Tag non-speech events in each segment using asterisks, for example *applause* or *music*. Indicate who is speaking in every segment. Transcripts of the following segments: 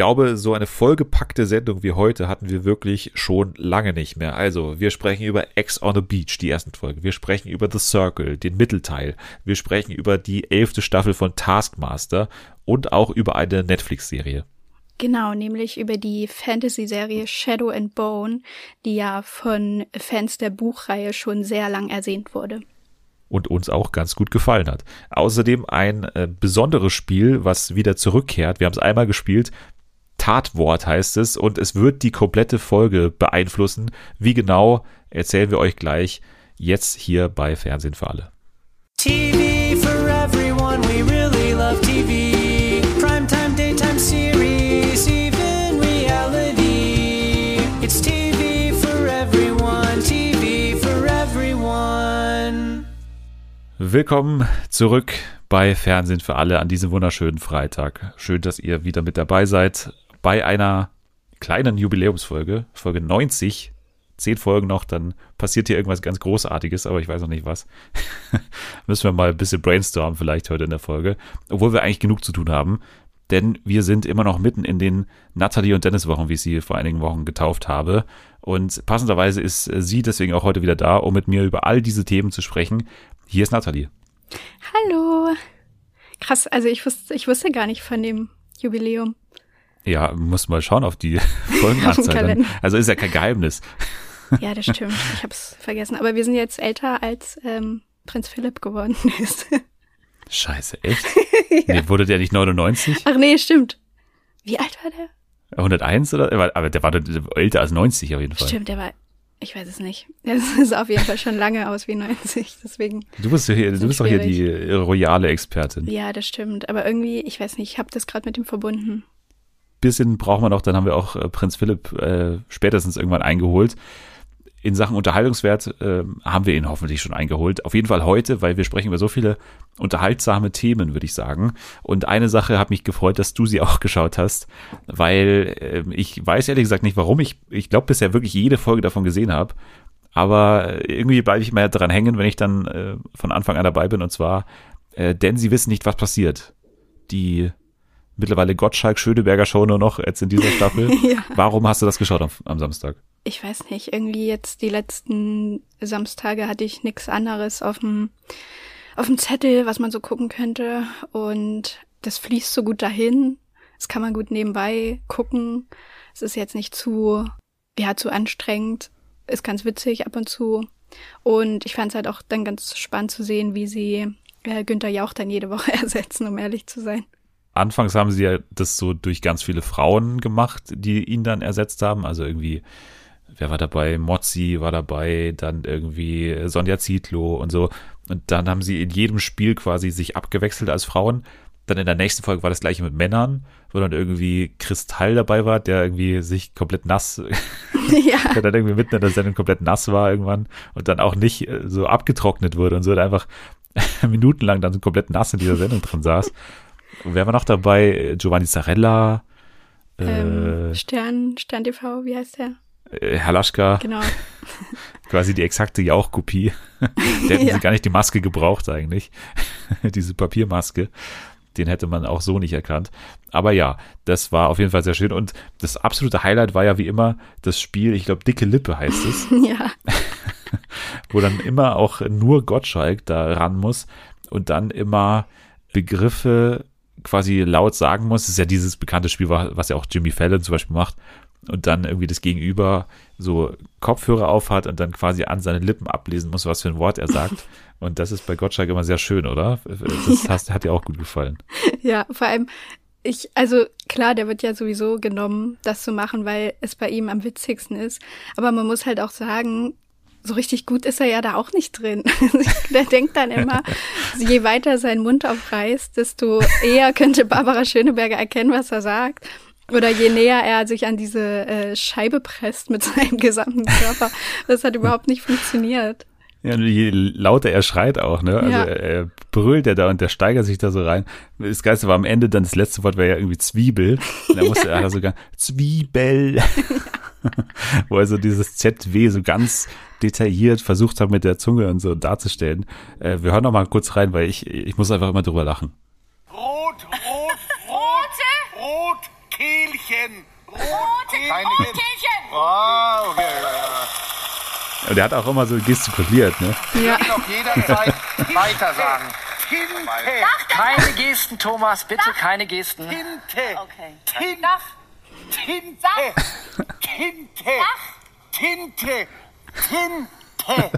Speaker 1: glaube, so eine vollgepackte Sendung wie heute hatten wir wirklich schon lange nicht mehr. Also, wir sprechen über X on the Beach, die ersten Folge. Wir sprechen über The Circle, den Mittelteil. Wir sprechen über die elfte Staffel von Taskmaster und auch über eine Netflix-Serie.
Speaker 2: Genau, nämlich über die Fantasy-Serie Shadow and Bone, die ja von Fans der Buchreihe schon sehr lang ersehnt wurde
Speaker 1: und uns auch ganz gut gefallen hat. Außerdem ein äh, besonderes Spiel, was wieder zurückkehrt. Wir haben es einmal gespielt. Tatwort heißt es und es wird die komplette Folge beeinflussen. Wie genau, erzählen wir euch gleich jetzt hier bei Fernsehen für alle. TV for everyone, we really love TV. Primetime, daytime series, even reality. It's TV for everyone, TV for everyone. Willkommen zurück bei Fernsehen für alle an diesem wunderschönen Freitag. Schön, dass ihr wieder mit dabei seid bei einer kleinen Jubiläumsfolge, Folge 90. Zehn Folgen noch, dann passiert hier irgendwas ganz Großartiges, aber ich weiß noch nicht was. *laughs* Müssen wir mal ein bisschen brainstormen vielleicht heute in der Folge, obwohl wir eigentlich genug zu tun haben, denn wir sind immer noch mitten in den Nathalie und Dennis Wochen, wie ich sie vor einigen Wochen getauft habe. Und passenderweise ist sie deswegen auch heute wieder da, um mit mir über all diese Themen zu sprechen. Hier ist Nathalie.
Speaker 2: Hallo. Krass, also ich wusste, ich wusste gar nicht von dem Jubiläum.
Speaker 1: Ja, muss mal schauen auf die *laughs* Folgenanzahl. also ist ja kein Geheimnis.
Speaker 2: Ja, das stimmt. Ich habe es vergessen. Aber wir sind jetzt älter als ähm, Prinz Philipp geworden *laughs* ist.
Speaker 1: Scheiße, echt? *laughs* ja. Nee, wurde der nicht 99?
Speaker 2: Ach nee, stimmt. Wie alt war der?
Speaker 1: 101 oder? Aber der war älter als 90 auf jeden Fall.
Speaker 2: Stimmt, der war ich weiß es nicht. Es sah auf jeden Fall schon lange aus wie 90, deswegen.
Speaker 1: Du bist, hier, du bist doch hier die royale Expertin.
Speaker 2: Ja, das stimmt. Aber irgendwie, ich weiß nicht, ich habe das gerade mit dem verbunden
Speaker 1: bisschen brauchen wir noch, dann haben wir auch äh, Prinz Philipp äh, spätestens irgendwann eingeholt. In Sachen Unterhaltungswert äh, haben wir ihn hoffentlich schon eingeholt. Auf jeden Fall heute, weil wir sprechen über so viele unterhaltsame Themen, würde ich sagen. Und eine Sache hat mich gefreut, dass du sie *laughs* auch geschaut hast, weil äh, ich weiß ehrlich gesagt nicht, warum. Ich, ich glaube bisher wirklich jede Folge davon gesehen habe. Aber irgendwie bleibe ich immer dran hängen, wenn ich dann äh, von Anfang an dabei bin. Und zwar, äh, denn sie wissen nicht, was passiert. Die mittlerweile Gottschalk-Schöneberger Show nur noch jetzt in dieser *laughs* Staffel. ja. Warum hast du das geschaut am, am, Samstag?
Speaker 2: Ich weiß nicht, irgendwie jetzt die letzten Samstage hatte ich nichts anderes auf dem auf dem Zettel, was man so gucken könnte und das fließt so gut dahin. Das kann man gut nebenbei gucken. Es ist jetzt nicht zu ja, zu anstrengend. Ist ganz witzig ab und zu. Und ich fand es halt auch dann ganz spannend zu sehen, wie sie äh, Günther Jauch dann jede Woche *laughs* ersetzen, um ehrlich zu sein
Speaker 1: anfangs haben sie ja das so durch ganz viele Frauen gemacht, die ihn dann ersetzt haben. Also irgendwie, wer war dabei? Mozzi war dabei, dann irgendwie Sonja Zietlow und so. Und dann haben sie in jedem Spiel quasi sich abgewechselt als Frauen. Dann in der nächsten Folge war das gleiche mit Männern, wo dann irgendwie Kristall dabei war, der irgendwie sich komplett nass, *laughs* ja. der dann irgendwie mitten in der Sendung komplett nass war irgendwann und dann auch nicht äh, so abgetrocknet wurde und so, und einfach *laughs* minutenlang dann so komplett nass in dieser Sendung drin saß. Wer war noch dabei? Giovanni Zarella.
Speaker 2: Ähm, äh, Stern, Stern TV, wie heißt der?
Speaker 1: Äh, Herr Laschka.
Speaker 2: Genau. *laughs*
Speaker 1: Quasi die exakte Jauch-Kopie. *laughs* Der hätten ja. sie gar nicht die Maske gebraucht eigentlich. *laughs* Diese Papiermaske. Den hätte man auch so nicht erkannt. Aber ja, das war auf jeden Fall sehr schön. Und das absolute Highlight war ja wie immer das Spiel, ich glaube, Dicke Lippe heißt es.
Speaker 2: ja.
Speaker 1: Wo dann immer auch nur Gottschalk da ran muss und dann immer Begriffe quasi laut sagen muss. Das ist ja dieses bekannte Spiel, was ja auch Jimmy Fallon zum Beispiel macht. Und dann irgendwie das Gegenüber so Kopfhörer aufhat und dann quasi an seine Lippen ablesen muss, was für ein Wort er sagt. *laughs* Und das ist bei Gottschalk immer sehr schön, oder? Das ja. Hast, hat dir auch gut gefallen.
Speaker 2: Ja, vor allem, ich, also klar, der wird ja sowieso genommen, das zu machen, weil es bei ihm am witzigsten ist. Aber man muss halt auch sagen, so richtig gut ist er ja da auch nicht drin. *laughs* der denkt dann immer, je weiter sein Mund aufreißt, desto eher könnte Barbara Schöneberger erkennen, was er sagt. Oder je näher er sich an diese äh, Scheibe presst mit seinem gesamten Körper. Das hat überhaupt nicht funktioniert.
Speaker 1: Ja, je lauter er schreit auch, ne? Also ja. er brüllt ja da und der steigert sich da so rein. Das Geiste war am Ende dann das letzte Wort war ja irgendwie Zwiebel. Und da *laughs* musste ja. er sogar Zwiebel. *laughs* Wo er so dieses ZW so ganz detailliert versucht hat, mit der Zunge und so darzustellen. Äh, wir hören noch mal kurz rein, weil ich, ich muss einfach immer drüber lachen.
Speaker 3: Rot, rot, rote, rot, Kehlchen. Rotkehlchen.
Speaker 4: Rotkehlchen.
Speaker 3: Oh, okay.
Speaker 1: Und der hat auch immer so gestikuliert, ne?
Speaker 2: Ja.
Speaker 3: Ich noch jederzeit *laughs* weiter sagen. Tinte.
Speaker 4: Keine Gesten, Thomas, bitte keine Gesten.
Speaker 3: Tinte.
Speaker 4: Okay.
Speaker 3: Tinte. Tinte. Tinte. Tinte. Tinte.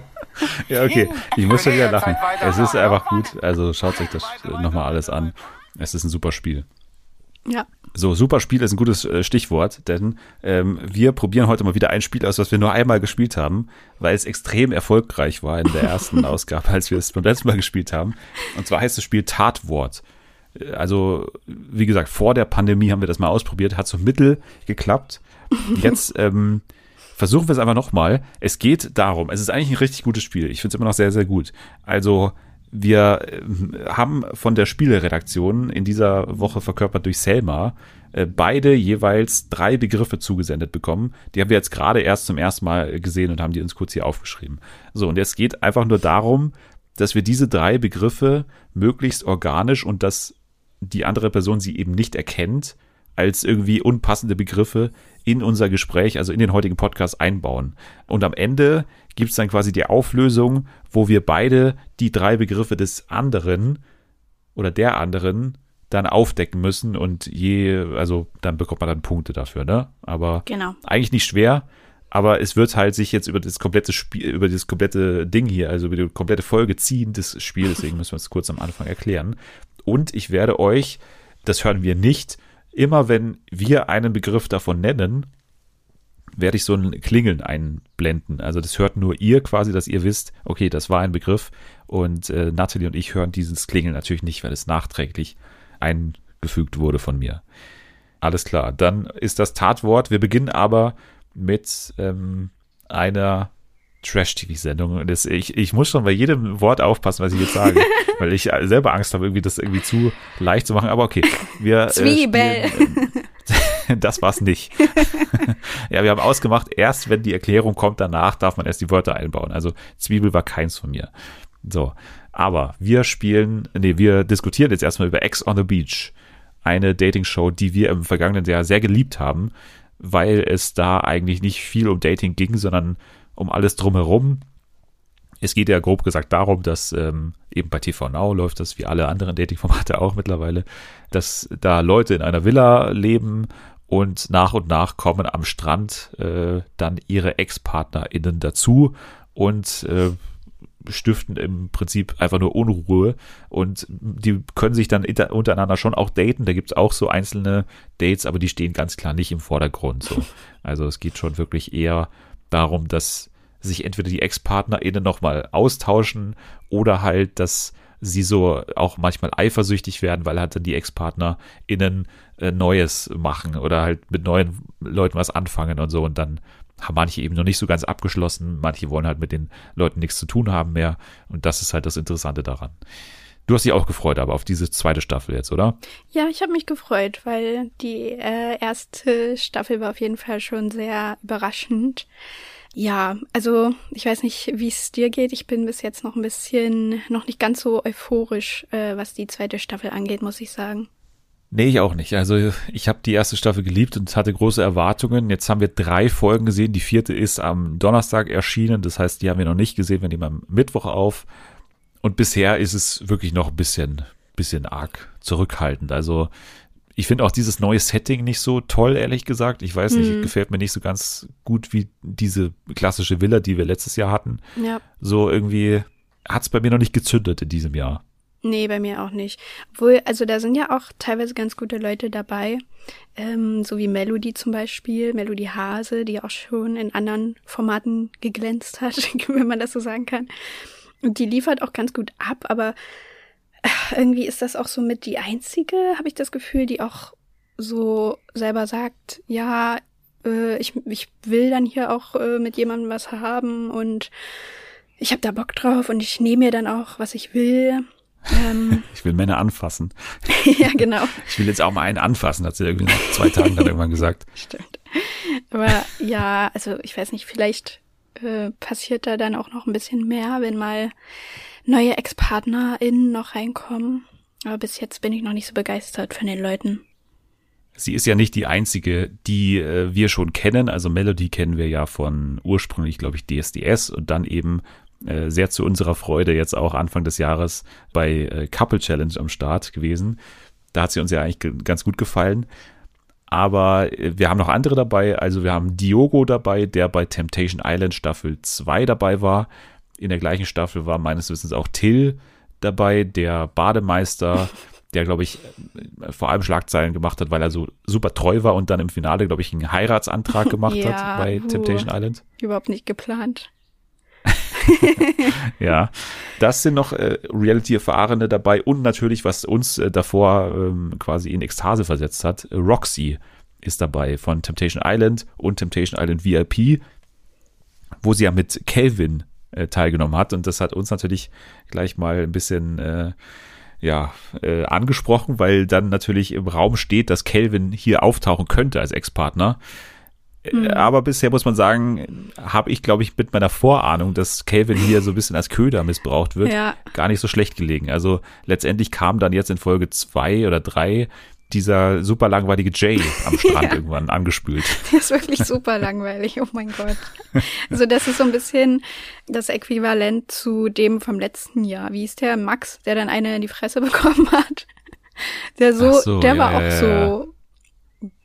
Speaker 1: Ja, okay. Ich muss schon wieder lachen. Es ist einfach gut. Also schaut euch das nochmal alles an. Es ist ein super Spiel.
Speaker 2: Ja.
Speaker 1: So, super Spiel ist ein gutes äh, Stichwort, denn ähm, wir probieren heute mal wieder ein Spiel aus, was wir nur einmal gespielt haben, weil es extrem erfolgreich war in der ersten *laughs* Ausgabe, als wir es beim letzten Mal gespielt haben. Und zwar heißt das Spiel Tatwort. Äh, Also, wie gesagt, vor der Pandemie haben wir das mal ausprobiert, hat so mittel geklappt. *laughs* Jetzt ähm, versuchen wir es einfach nochmal. Es geht darum, es ist eigentlich ein richtig gutes Spiel. Ich finde es immer noch sehr, sehr gut. Also, wir ähm, haben von der Spieleredaktion in dieser Woche verkörpert durch Selma äh, beide jeweils drei Begriffe zugesendet bekommen. Die haben wir jetzt gerade erst zum ersten Mal gesehen und haben die uns kurz hier aufgeschrieben. So, und jetzt geht einfach nur darum, dass wir diese drei Begriffe möglichst organisch und dass die andere Person sie eben nicht erkennt, als irgendwie unpassende Begriffe in unser Gespräch, also in den heutigen Podcast einbauen. Und am Ende gibt es dann quasi die Auflösung, wo wir beide die drei Begriffe des anderen oder der anderen dann aufdecken müssen und je, also dann bekommt man dann Punkte dafür, ne? Aber
Speaker 2: Genau.
Speaker 1: eigentlich nicht schwer, aber es wird halt sich jetzt über das komplette Spiel, über das komplette Ding hier, also über die komplette Folge ziehen des Spiels, deswegen müssen wir es kurz am Anfang erklären. Und ich werde euch, das hören wir nicht, immer wenn wir einen Begriff davon nennen, werde ich so ein Klingeln einblenden. Also das hört nur ihr quasi, dass ihr wisst, okay, das war ein Begriff. Und äh, Natalie und ich hören dieses Klingeln natürlich nicht, weil es nachträglich eingefügt wurde von mir. Alles klar, dann ist das Tatwort. Wir beginnen aber mit ähm, einer Trash-TV-Sendung. Ich, ich muss schon bei jedem Wort aufpassen, was ich jetzt sage, *laughs* weil ich selber Angst habe, irgendwie das irgendwie zu leicht zu machen. Aber okay, wir.
Speaker 2: Zwiebel.
Speaker 1: Äh, spielen, ähm, *laughs* das war's nicht. *laughs* ja, wir haben ausgemacht, erst wenn die Erklärung kommt, danach darf man erst die Wörter einbauen. Also Zwiebel war keins von mir. So, aber wir spielen, nee, wir diskutieren jetzt erstmal über Ex on the Beach. Eine Dating-Show, die wir im vergangenen Jahr sehr geliebt haben, weil es da eigentlich nicht viel um Dating ging, sondern um alles drumherum. Es geht ja grob gesagt darum, dass ähm, eben bei TV Now läuft das wie alle anderen Dating-Formate *laughs* auch mittlerweile, dass da Leute in einer Villa leben und nach und nach kommen am Strand äh, dann ihre Ex-PartnerInnen dazu und äh, stiften im Prinzip einfach nur Unruhe und die können sich dann untereinander schon auch daten. Da gibt es auch so einzelne Dates, aber die stehen ganz klar nicht im Vordergrund. So. Also es geht schon wirklich eher darum, dass sich entweder die Ex-PartnerInnen nochmal austauschen oder halt, dass sie so auch manchmal eifersüchtig werden, weil halt dann die Ex-PartnerInnen äh, Neues machen oder halt mit neuen Leuten was anfangen und so und dann haben manche eben noch nicht so ganz abgeschlossen, manche wollen halt mit den Leuten nichts zu tun haben mehr und das ist halt das Interessante daran. Du hast dich auch gefreut, aber auf diese zweite Staffel jetzt, oder?
Speaker 2: Ja, ich habe mich gefreut, weil die äh, erste Staffel war auf jeden Fall schon sehr überraschend. Ja, also ich weiß nicht, wie es dir geht. Ich bin bis jetzt noch ein bisschen, noch nicht ganz so euphorisch, äh, was die zweite Staffel angeht, muss ich sagen.
Speaker 1: Nee, ich auch nicht. Also ich habe die erste Staffel geliebt und hatte große Erwartungen. Jetzt haben wir drei Folgen gesehen. Die vierte ist am Donnerstag erschienen. Das heißt, die haben wir noch nicht gesehen. Wir nehmen am Mittwoch auf. Und bisher ist es wirklich noch ein bisschen, bisschen arg zurückhaltend. Also ich finde auch dieses neue Setting nicht so toll, ehrlich gesagt. Ich weiß nicht, gefällt mir nicht so ganz gut wie diese klassische Villa, die wir letztes Jahr hatten.
Speaker 2: Ja.
Speaker 1: So irgendwie hat es bei mir noch nicht gezündet in diesem Jahr.
Speaker 2: Nee, bei mir auch nicht. Obwohl, also da sind ja auch teilweise ganz gute Leute dabei. Ähm, so wie Melody zum Beispiel, Melody Hase, die auch schon in anderen Formaten geglänzt hat, *laughs* wenn man das so sagen kann. Und die liefert auch ganz gut ab, aber irgendwie ist das auch so mit die einzige, habe ich das Gefühl, die auch so selber sagt, ja, äh, ich, ich will dann hier auch äh, mit jemandem was haben und ich habe da Bock drauf und ich nehme mir dann auch, was ich will. Ähm, *laughs*
Speaker 1: Ich will Männer anfassen. *laughs*
Speaker 2: ja, genau.
Speaker 1: Ich will jetzt auch mal einen anfassen, hat sie irgendwie nach zwei Tagen dann irgendwann gesagt. *laughs*
Speaker 2: Stimmt. Aber ja, also ich weiß nicht, vielleicht äh, passiert da dann auch noch ein bisschen mehr, wenn mal neue ExpartnerInnen noch reinkommen. Aber bis jetzt bin ich noch nicht so begeistert von den Leuten.
Speaker 1: Sie ist ja nicht die einzige, die äh, wir schon kennen. Also Melody kennen wir ja von ursprünglich, glaube ich, DSDS und dann eben äh, sehr zu unserer Freude jetzt auch Anfang des Jahres bei äh, Couple Challenge am Start gewesen. Da hat sie uns ja eigentlich ganz gut gefallen. Aber äh, wir haben noch andere dabei. Also wir haben Diogo dabei, der bei Temptation Island Staffel 2 dabei war. In der gleichen Staffel war meines Wissens auch Till dabei, der Bademeister, *laughs* der, glaube ich, vor allem Schlagzeilen gemacht hat, weil er so super treu war und dann im Finale, glaube ich, einen Heiratsantrag gemacht
Speaker 2: Ja,
Speaker 1: hat bei
Speaker 2: uh.
Speaker 1: Temptation Island.
Speaker 2: Überhaupt nicht geplant. *laughs* *laughs*
Speaker 1: Ja, das sind noch äh, Reality-Erfahrene dabei und natürlich, was uns äh, davor ähm, quasi in Ekstase versetzt hat, äh, Roxy ist dabei von Temptation Island und Temptation Island VIP, wo sie ja mit Kelvin äh, teilgenommen hat und das hat uns natürlich gleich mal ein bisschen äh, ja, äh, angesprochen, weil dann natürlich im Raum steht, dass Kelvin hier auftauchen könnte als Ex-Partner. Äh, Aber bisher muss man sagen, habe ich, glaube ich, mit meiner Vorahnung, dass Calvin hier so ein bisschen als Köder missbraucht wird,
Speaker 2: Ja.
Speaker 1: gar nicht so schlecht gelegen. Also letztendlich kam dann jetzt in Folge zwei oder drei dieser super langweilige Jay am Strand *laughs*
Speaker 2: Ja.
Speaker 1: irgendwann angespült.
Speaker 2: Der ist wirklich super langweilig, oh mein Gott. Also das ist so ein bisschen das Äquivalent zu dem vom letzten Jahr. Wie ist der Max, der dann eine in die Fresse *laughs* bekommen hat? Der so,
Speaker 1: so,
Speaker 2: der
Speaker 1: ja,
Speaker 2: war auch so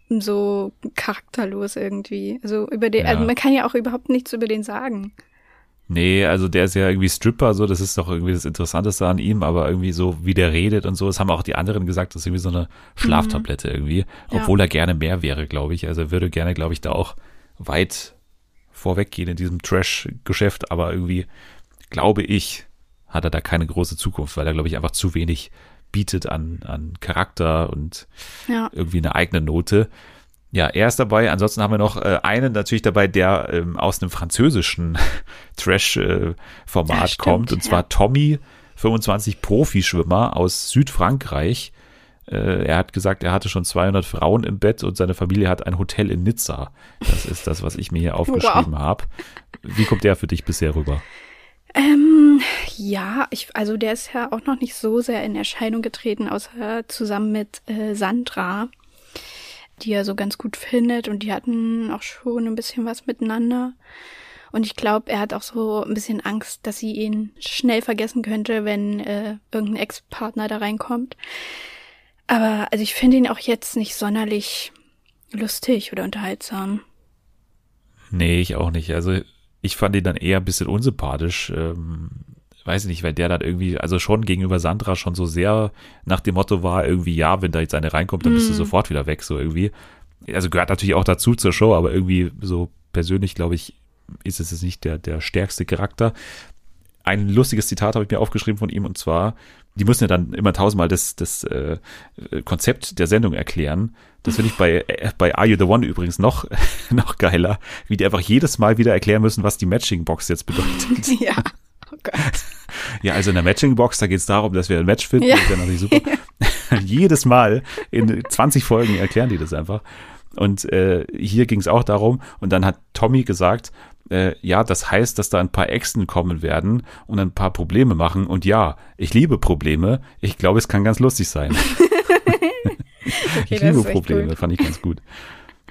Speaker 2: so charakterlos irgendwie. Also über den,
Speaker 1: Ja.
Speaker 2: also man kann ja auch überhaupt nichts über den sagen.
Speaker 1: Nee, also der ist ja irgendwie Stripper, so, das ist doch irgendwie das Interessanteste an ihm, aber irgendwie so, wie der redet und so, das haben auch die anderen gesagt, das ist irgendwie so eine Schlaftablette irgendwie,
Speaker 2: Ja.
Speaker 1: obwohl er gerne mehr wäre, glaube ich. Also er würde gerne, glaube ich, da auch weit vorweggehen in diesem Trash-Geschäft, aber irgendwie, glaube ich, hat er da keine große Zukunft, weil er, glaube ich, einfach zu wenig bietet an, an Charakter und
Speaker 2: Ja.
Speaker 1: irgendwie eine eigene Note. Ja, er ist dabei. Ansonsten haben wir noch äh, einen natürlich dabei, der ähm, aus einem französischen *laughs* Trash-Format
Speaker 2: Ja, stimmt,
Speaker 1: kommt. Und zwar
Speaker 2: ja.
Speaker 1: Tommy, 25 Profischwimmer aus Südfrankreich. Äh, er hat gesagt, er hatte schon 200 Frauen im Bett und seine Familie hat ein Hotel in Nizza. Das ist das, was ich mir hier *laughs* aufgeschrieben habe. Wie kommt der für dich bisher rüber?
Speaker 2: Ähm, ja, ich, also der ist ja auch noch nicht so sehr in Erscheinung getreten, außer zusammen mit äh, Sandra, die er so ganz gut findet und die hatten auch schon ein bisschen was miteinander. Und ich glaube, er hat auch so ein bisschen Angst, dass sie ihn schnell vergessen könnte, wenn äh, irgendein Ex-Partner da reinkommt. Aber also ich finde ihn auch jetzt nicht sonderlich lustig oder unterhaltsam.
Speaker 1: Nee, ich auch nicht. Also ich fand ihn dann eher ein bisschen unsympathisch. Ähm, weiß ich nicht, weil der dann irgendwie, also schon gegenüber Sandra schon so sehr nach dem Motto war, irgendwie, ja, wenn da jetzt eine reinkommt, dann bist du sofort wieder weg, so irgendwie. Also gehört natürlich auch dazu zur Show, aber irgendwie so persönlich, glaube ich, ist es jetzt nicht der, der stärkste Charakter. Ein lustiges Zitat habe ich mir aufgeschrieben von ihm und zwar, die müssen ja dann immer tausendmal das, das äh, Konzept der Sendung erklären. Das finde ich bei, äh, bei Are You the One übrigens noch, *laughs* noch geiler, wie die einfach jedes Mal wieder erklären müssen, was die Matching-Box jetzt bedeutet. *laughs*
Speaker 2: ja. Oh *laughs*
Speaker 1: ja, also in der Matching-Box, da geht es darum, dass wir ein Match finden.
Speaker 2: Ja.
Speaker 1: Das ist ja natürlich super. *laughs* *laughs* jedes Mal in 20 Folgen erklären die das einfach. Und äh, hier ging es auch darum, und dann hat Tommy gesagt, äh, ja, das heißt, dass da ein paar Exen kommen werden und ein paar Probleme machen. Und ja, ich liebe Probleme. Ich glaube, es kann ganz lustig sein. ich
Speaker 2: das
Speaker 1: liebe Probleme, fand ich ganz gut.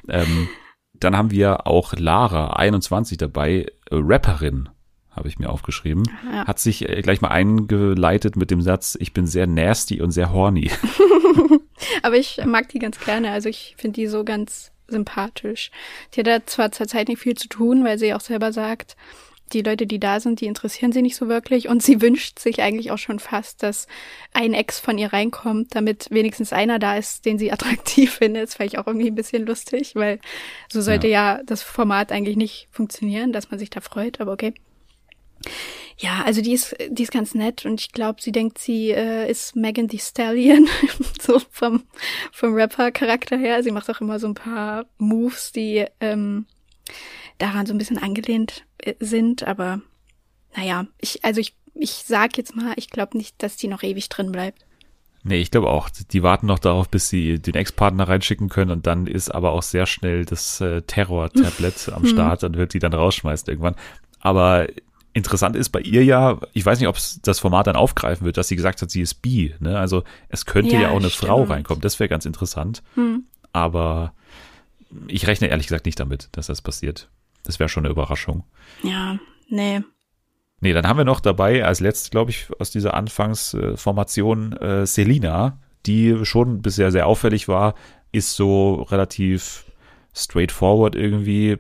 Speaker 1: Ähm, dann haben wir auch Lara, 21 dabei, äh, Rapperin, habe ich mir aufgeschrieben.
Speaker 2: Ja.
Speaker 1: Hat sich äh, gleich mal eingeleitet mit dem Satz, ich bin sehr nasty und sehr horny. *laughs*
Speaker 2: Aber ich mag die ganz gerne. Also ich finde die so ganz sympathisch. Die hat da zwar zur Zeit nicht viel zu tun, weil sie auch selber sagt, die Leute, die da sind, die interessieren sie nicht so wirklich. Und sie wünscht sich eigentlich auch schon fast, dass ein Ex von ihr reinkommt, damit wenigstens einer da ist, den sie *laughs* attraktiv findet. Das fand ich auch irgendwie ein bisschen lustig, weil so sollte ja, das Format eigentlich nicht funktionieren, dass man sich da freut, aber okay. Ja, also die ist, die ist ganz nett und ich glaube, sie denkt, sie äh, ist Megan Thee Stallion, *laughs* so vom, vom Rapper-Charakter her. Sie macht auch immer so ein paar Moves, die ähm, daran so ein bisschen angelehnt äh, sind, aber naja, ich, also ich, ich sag jetzt mal, ich glaube nicht, dass die noch ewig drin bleibt.
Speaker 1: Nee, ich glaube auch. Die warten noch darauf, bis sie den Ex-Partner reinschicken können und dann ist aber auch sehr schnell das äh, Terror-Tablet am Start und wird die dann rausschmeißen irgendwann. Aber interessant ist bei ihr ja, ich weiß nicht, ob es das Format dann aufgreifen wird, dass sie gesagt hat, sie ist bi. Ne? Also es könnte ja,
Speaker 2: Ja,
Speaker 1: auch eine Frau
Speaker 2: stimmt.
Speaker 1: reinkommen. Das wäre ganz interessant. aber ich rechne ehrlich gesagt nicht damit, dass das passiert. Das wäre schon eine Überraschung.
Speaker 2: Ja, nee.
Speaker 1: Nee, dann haben wir noch dabei, als letztes, glaube ich, aus dieser Anfangsformation äh, Selina, die schon bisher sehr auffällig war, ist so relativ straightforward irgendwie,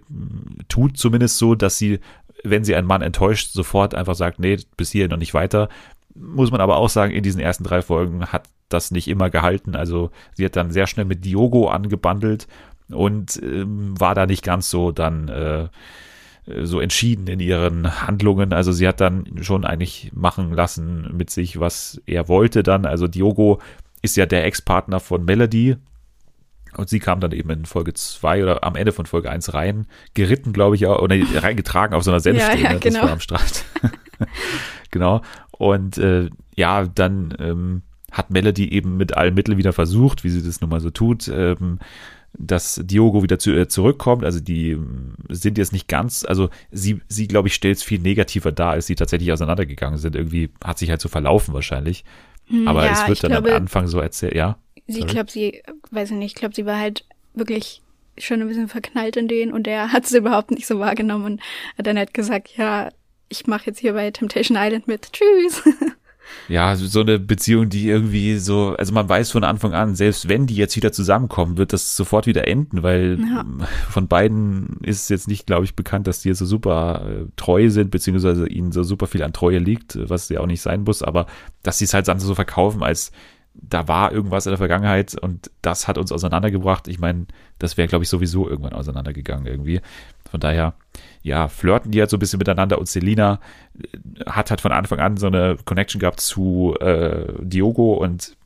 Speaker 1: tut zumindest so, dass sie, wenn sie einen Mann enttäuscht, sofort einfach sagt, nee, bis hierhin noch nicht weiter. Muss man aber auch sagen, in diesen ersten drei Folgen hat das nicht immer gehalten. Also sie hat dann sehr schnell mit Diogo angebandelt und ähm, war da nicht ganz so dann äh, so entschieden in ihren Handlungen. Also sie hat dann schon eigentlich machen lassen mit sich, was er wollte dann. Also Diogo ist ja der Ex-Partner von Melody. Und sie kam dann eben in Folge 2 oder am Ende von Folge 1 rein, geritten, glaube ich, auch, oder reingetragen auf so einer Senfstehne. *laughs*
Speaker 2: Ja, ja, genau.
Speaker 1: Das war am Strand. *laughs* genau. Und äh, ja, dann ähm, hat Melody eben mit allen Mitteln wieder versucht, wie sie das nun mal so tut, ähm, dass Diogo wieder zu, äh, zurückkommt. Also die ähm, sind jetzt nicht ganz, also sie, sie glaube ich, stellt es viel negativer dar, als sie tatsächlich auseinandergegangen sind. Irgendwie hat sich halt so verlaufen wahrscheinlich.
Speaker 2: Hm,
Speaker 1: Aber
Speaker 2: ja,
Speaker 1: es wird dann
Speaker 2: glaube,
Speaker 1: am Anfang so erzählt, ja.
Speaker 2: Sie
Speaker 1: Sorry.
Speaker 2: glaubt, sie, weiß ich nicht, ich glaube, sie war halt wirklich schon ein bisschen verknallt in den und der hat es überhaupt nicht so wahrgenommen und hat dann halt gesagt, ja, ich mache jetzt hier bei Temptation Island mit. Tschüss. *laughs*
Speaker 1: Ja, so eine Beziehung, die irgendwie so, also man weiß von Anfang an, selbst wenn die jetzt wieder zusammenkommen, wird das sofort wieder enden, weil
Speaker 2: Ja.
Speaker 1: von beiden ist es jetzt nicht, glaube ich, bekannt, dass die jetzt so super äh, treu sind, beziehungsweise ihnen so super viel an Treue liegt, was ja auch nicht sein muss, aber dass sie es halt so verkaufen, als da war irgendwas in der Vergangenheit und das hat uns auseinandergebracht. Ich meine, das wäre, glaube ich, sowieso irgendwann auseinandergegangen irgendwie. Von daher, ja, flirten die halt so ein bisschen miteinander und Selina äh, hat halt von Anfang an so eine Connection gehabt zu äh, Diogo und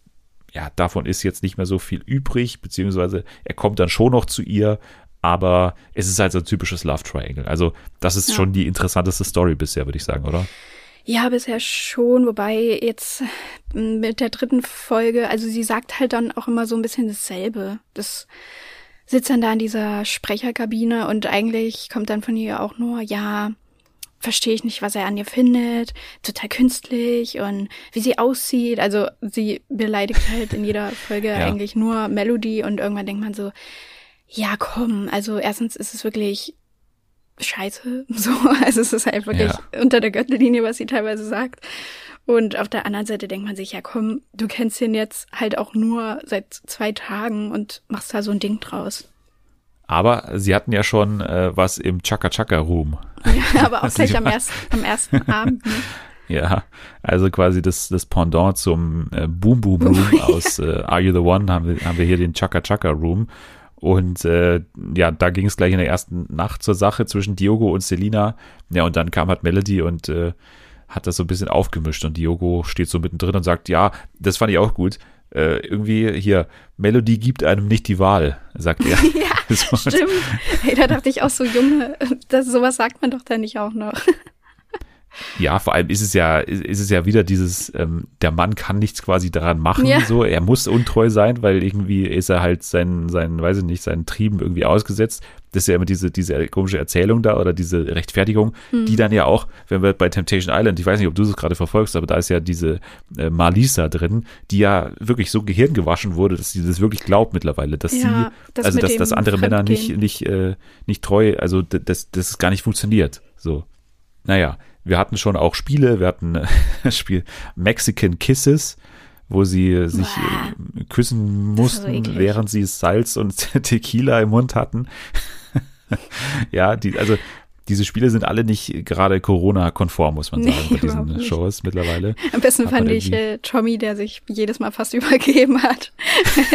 Speaker 1: ja, davon ist jetzt nicht mehr so viel übrig, beziehungsweise er kommt dann schon noch zu ihr, aber es ist halt so ein typisches Love Triangle. Also, das ist
Speaker 2: Ja.
Speaker 1: schon die interessanteste Story bisher, würde ich sagen, oder?
Speaker 2: Ja, bisher schon, wobei jetzt m, mit der dritten Folge, also sie sagt halt dann auch immer so ein bisschen dasselbe. Das sitzt dann da in dieser Sprecherkabine und eigentlich kommt dann von ihr auch nur, ja, verstehe ich nicht, was er an ihr findet, total künstlich und wie sie aussieht. Also sie beleidigt halt in jeder Folge *laughs*
Speaker 1: Ja.
Speaker 2: eigentlich nur Melody und irgendwann denkt man so, ja, komm, also erstens ist es wirklich scheiße, *laughs* so, also es ist halt wirklich unter der Gürtellinie, was sie teilweise sagt. Und auf der anderen Seite denkt man sich, ja komm, du kennst ihn jetzt halt auch nur seit zwei Tagen und machst da so ein Ding draus.
Speaker 1: Aber sie hatten ja schon äh, was im Chaka Chaka Room.
Speaker 2: Ja, aber auch *laughs* gleich am, ersten, am ersten Abend. Ne?
Speaker 1: Ja, also quasi das, das Pendant zum äh, Boom Boom Room *laughs* aus äh, Are You the One haben wir, haben wir hier den Chaka Chaka Room. Und äh, ja, da ging es gleich in der ersten Nacht zur Sache zwischen Diogo und Selina. Ja, und dann kam halt Melody und äh, hat das so ein bisschen aufgemischt. Und Diogo steht so mittendrin und sagt, ja, das fand ich auch gut. Äh, irgendwie hier, Melody gibt einem nicht die Wahl, sagt er. *laughs*
Speaker 2: Ja, *laughs*
Speaker 1: So,
Speaker 2: stimmt. Hey, da dachte ich auch so, Junge, das, sowas sagt man doch da nicht auch noch.
Speaker 1: Ja, vor allem ist es ja, ist es ja wieder dieses, ähm, der Mann kann nichts quasi daran machen,
Speaker 2: Ja.
Speaker 1: so, er muss untreu sein, weil irgendwie ist er halt seinen, seinen, weiß ich nicht, seinen Trieben irgendwie ausgesetzt. Das ist ja immer diese, diese komische Erzählung da oder diese Rechtfertigung, die dann ja auch, wenn wir bei Temptation Island, ich weiß nicht, ob du es gerade verfolgst, aber da ist ja diese äh, Marlisa drin, die ja wirklich so gehirngewaschen wurde, dass sie das wirklich glaubt mittlerweile, dass
Speaker 2: Ja,
Speaker 1: sie,
Speaker 2: das
Speaker 1: also dass, dass andere Männer nicht, nicht, äh, nicht treu, also dass das gar nicht funktioniert. So. Naja, wir hatten schon auch Spiele, wir hatten *laughs* das Spiel Mexican Kisses, wo sie sich äh, küssen
Speaker 2: so
Speaker 1: mussten, während sie Salz und *laughs* Tequila im Mund hatten. *laughs* ja, die, also diese Spiele sind alle nicht gerade Corona-konform, muss man sagen,
Speaker 2: Nee,
Speaker 1: bei diesen
Speaker 2: nicht.
Speaker 1: Shows mittlerweile.
Speaker 2: Am besten
Speaker 1: Hat
Speaker 2: fand ich äh, Tommy, der sich jedes Mal fast übergeben hat.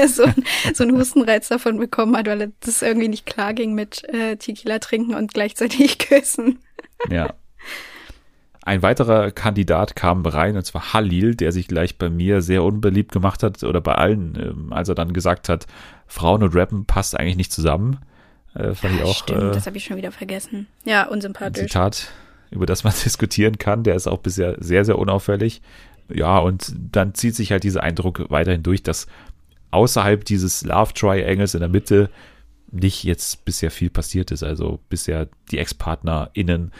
Speaker 2: so, ein, so einen Hustenreiz davon bekommen hat, weil er das irgendwie nicht klar ging mit äh, Tequila trinken und gleichzeitig küssen.
Speaker 1: Ja. Ein weiterer Kandidat kam rein, und zwar Halil, der sich gleich bei mir sehr unbeliebt gemacht hat, oder bei allen, ähm, als er dann gesagt hat, Frauen und Rappen passt eigentlich nicht zusammen. Äh, fand ich auch
Speaker 2: Stimmt,
Speaker 1: äh,
Speaker 2: das habe ich schon wieder vergessen. Ja,
Speaker 1: ein
Speaker 2: unsympathisch.
Speaker 1: Zitat, über das man *laughs* diskutieren kann. Der ist auch bisher sehr, sehr unauffällig. Ja, und dann zieht sich halt dieser Eindruck weiterhin durch, dass außerhalb dieses Love Triangles in der Mitte nicht jetzt bisher viel passiert ist. Also bisher die Ex-PartnerInnen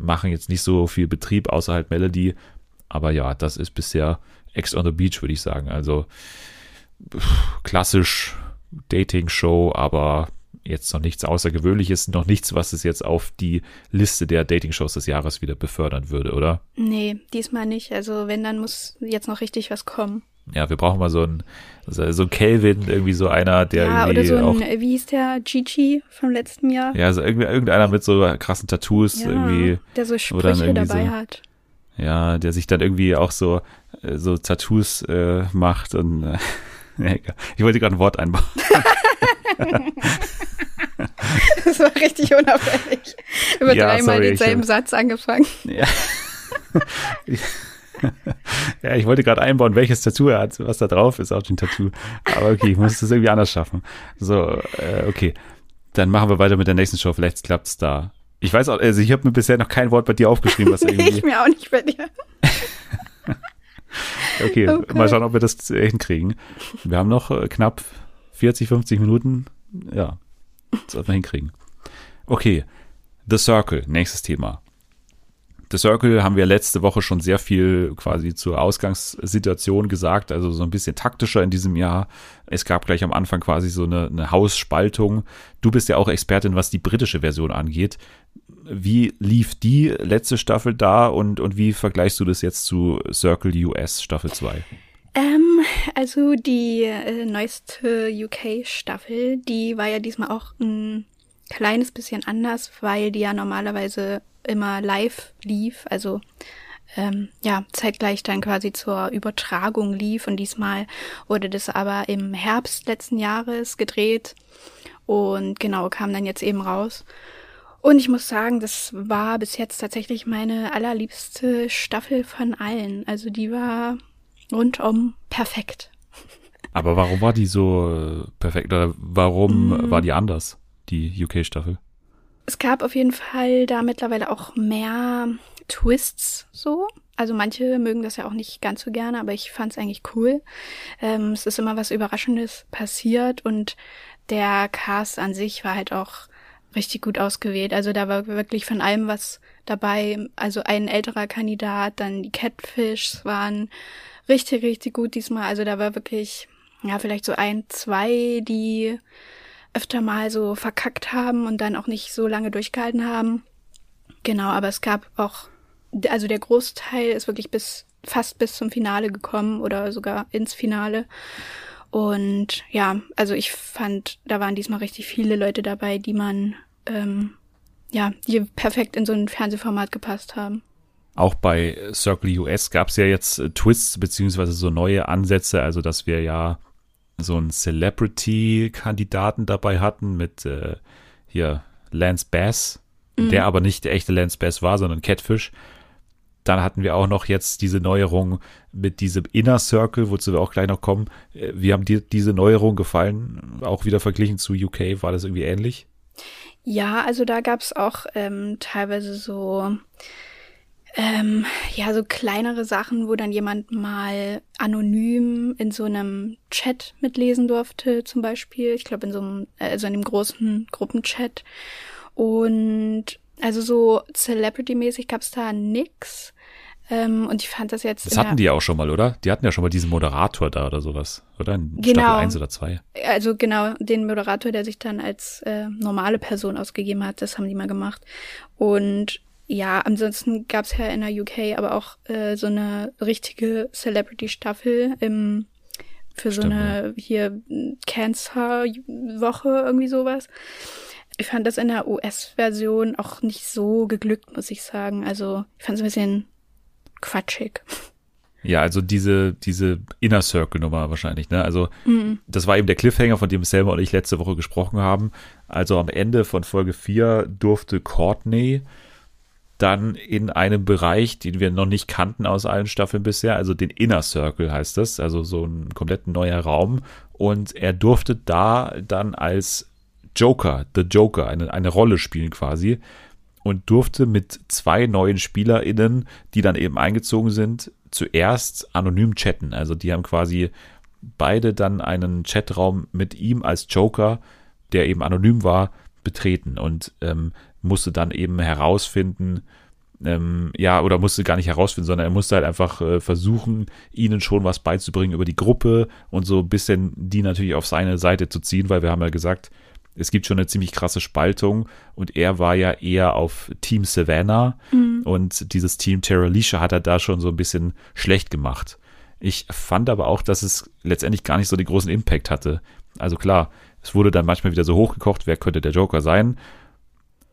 Speaker 1: machen jetzt nicht so viel Betrieb außerhalb Melody. Aber ja, das ist bisher Ex on the Beach, würde ich sagen. Also klassisch Dating-Show, aber jetzt noch nichts Außergewöhnliches, noch nichts, was es jetzt auf die Liste der Dating-Shows des Jahres wieder befördern würde, oder?
Speaker 2: Nee, diesmal nicht. Also wenn, dann muss jetzt noch richtig was kommen.
Speaker 1: Ja, wir brauchen mal so ein so so ein Kelvin, irgendwie so einer, der
Speaker 2: ja,
Speaker 1: irgendwie
Speaker 2: oder so
Speaker 1: auch
Speaker 2: ein, wie hieß der, Gigi vom letzten Jahr?
Speaker 1: ja, so irgendwie irgendeiner mit so krassen Tattoos irgendwie
Speaker 2: der so Sprüche dabei
Speaker 1: so-
Speaker 2: hat.
Speaker 1: Ja, der sich dann irgendwie auch so, äh, so Tattoos äh, macht und äh, *laughs* ja, ich wollte gerade ein Wort einbauen. *laughs*
Speaker 2: Das war richtig unauffällig. Über
Speaker 1: Ja,
Speaker 2: dreimal
Speaker 1: sorry,
Speaker 2: denselben Satz angefangen.
Speaker 1: Ja. *laughs* *laughs* ja, ich wollte gerade einbauen, welches Tattoo er hat, was da drauf ist auf dem Tattoo. Aber okay, ich muss das irgendwie anders schaffen. So, äh, okay. Dann machen wir weiter mit der nächsten Show. Vielleicht klappt's da. Ich weiß auch, also ich habe mir bisher noch kein Wort bei dir aufgeschrieben, was *laughs*
Speaker 2: ich
Speaker 1: irgendwie.
Speaker 2: mir auch nicht bei dir. *laughs*
Speaker 1: Okay,
Speaker 2: Okay.
Speaker 1: mal schauen, ob wir das hinkriegen. Wir haben noch äh, knapp 40, 50 Minuten. Ja, das sollten wir hinkriegen. Okay, The Circle, nächstes Thema. The Circle haben wir letzte Woche schon sehr viel quasi zur Ausgangssituation gesagt, also so ein bisschen taktischer in diesem Jahr. Es gab gleich am Anfang quasi so eine, eine Hausspaltung. Du bist ja auch Expertin, was die britische Version angeht. Wie lief die letzte Staffel da und, und wie vergleichst du das jetzt zu Circle US Staffel 2?
Speaker 2: Ähm, also die äh, neueste UK-Staffel, die war ja diesmal auch ein kleines bisschen anders, weil die ja normalerweise immer live lief, also ähm, ja, zeitgleich dann quasi zur Übertragung lief und diesmal wurde das aber im Herbst letzten Jahres gedreht und genau kam dann jetzt eben raus. Und ich muss sagen, das war bis jetzt tatsächlich meine allerliebste Staffel von allen. Also die war rundum perfekt. *laughs*
Speaker 1: Aber warum war die so äh, perfekt oder warum
Speaker 2: Mm.
Speaker 1: war die anders, die UK-Staffel?
Speaker 2: Es gab auf jeden Fall da mittlerweile auch mehr Twists so. Also manche mögen das ja auch nicht ganz so gerne, aber ich fand es eigentlich cool. Ähm, es ist immer was Überraschendes passiert und der Cast an sich war halt auch richtig gut ausgewählt. Also da war wirklich von allem was dabei. Also ein älterer Kandidat, dann die Catfish waren richtig, richtig gut diesmal. Also da war wirklich, ja, vielleicht so ein, zwei, die öfter mal so verkackt haben und dann auch nicht so lange durchgehalten haben. Genau, aber es gab auch, also der Großteil ist wirklich bis fast bis zum Finale gekommen oder sogar ins Finale. Und ja, also ich fand, da waren diesmal richtig viele Leute dabei, die man, ähm, ja, die perfekt in so ein Fernsehformat gepasst haben.
Speaker 1: Auch bei Circle US gab es ja jetzt äh, Twists beziehungsweise so neue Ansätze, also dass wir ja so einen Celebrity-Kandidaten dabei hatten mit äh, hier Lance Bass, der aber nicht der echte Lance Bass war, sondern Catfish. Dann hatten wir auch noch jetzt diese Neuerung mit diesem Inner Circle, wozu wir auch gleich noch kommen. Äh, Wie haben dir diese Neuerung gefallen? Auch wieder verglichen zu UK, war das irgendwie ähnlich?
Speaker 2: Ja, also da gab's auch ähm, teilweise so, ähm, ja, so kleinere Sachen, wo dann jemand mal anonym in so einem Chat mitlesen durfte, zum Beispiel. Ich glaube, in so einem, also in einem großen Gruppenchat. Und also so Celebrity-mäßig gab's da nix. Ähm, und ich fand das jetzt.
Speaker 1: Das hatten die ja auch schon mal, oder? Die hatten ja schon mal diesen Moderator da oder sowas, oder? In
Speaker 2: Genau.
Speaker 1: Staffel 1 oder 2.
Speaker 2: also genau, den Moderator, der sich dann als äh, normale Person ausgegeben hat, das haben die mal gemacht. Und ja, ansonsten gab's ja in der UK aber auch äh, so eine richtige Celebrity-Staffel im für so
Speaker 1: Stimmt,
Speaker 2: eine hier Cancer-Woche, irgendwie sowas. Ich fand das in der US-Version auch nicht so geglückt, muss ich sagen. Also ich fand es ein bisschen quatschig.
Speaker 1: Ja, also diese, diese Inner Circle Nummer wahrscheinlich, ne? Also, das war eben der Cliffhanger, von dem Selma und ich letzte Woche gesprochen haben. Also am Ende von Folge 4 durfte Courtney dann in einem Bereich, den wir noch nicht kannten aus allen Staffeln bisher, also den Inner Circle heißt das, also so ein komplett neuer Raum. Und er durfte da dann als Joker, The Joker, eine, eine Rolle spielen quasi und durfte mit zwei neuen SpielerInnen, die dann eben eingezogen sind, zuerst anonym chatten. Also die haben quasi beide dann einen Chatraum mit ihm als Joker, der eben anonym war, betreten und ähm, musste dann eben herausfinden, ähm, ja, oder musste gar nicht herausfinden, sondern er musste halt einfach äh, versuchen, ihnen schon was beizubringen über die Gruppe und so ein bisschen die natürlich auf seine Seite zu ziehen, weil wir haben ja gesagt, es gibt schon eine ziemlich krasse Spaltung und er war ja eher auf Team Savannah
Speaker 2: Mhm.
Speaker 1: und dieses Team Terra Leisha hat er da schon so ein bisschen schlecht gemacht. Ich fand aber auch, dass es letztendlich gar nicht so den großen Impact hatte. Also klar, es wurde dann manchmal wieder so hochgekocht, wer könnte der Joker sein.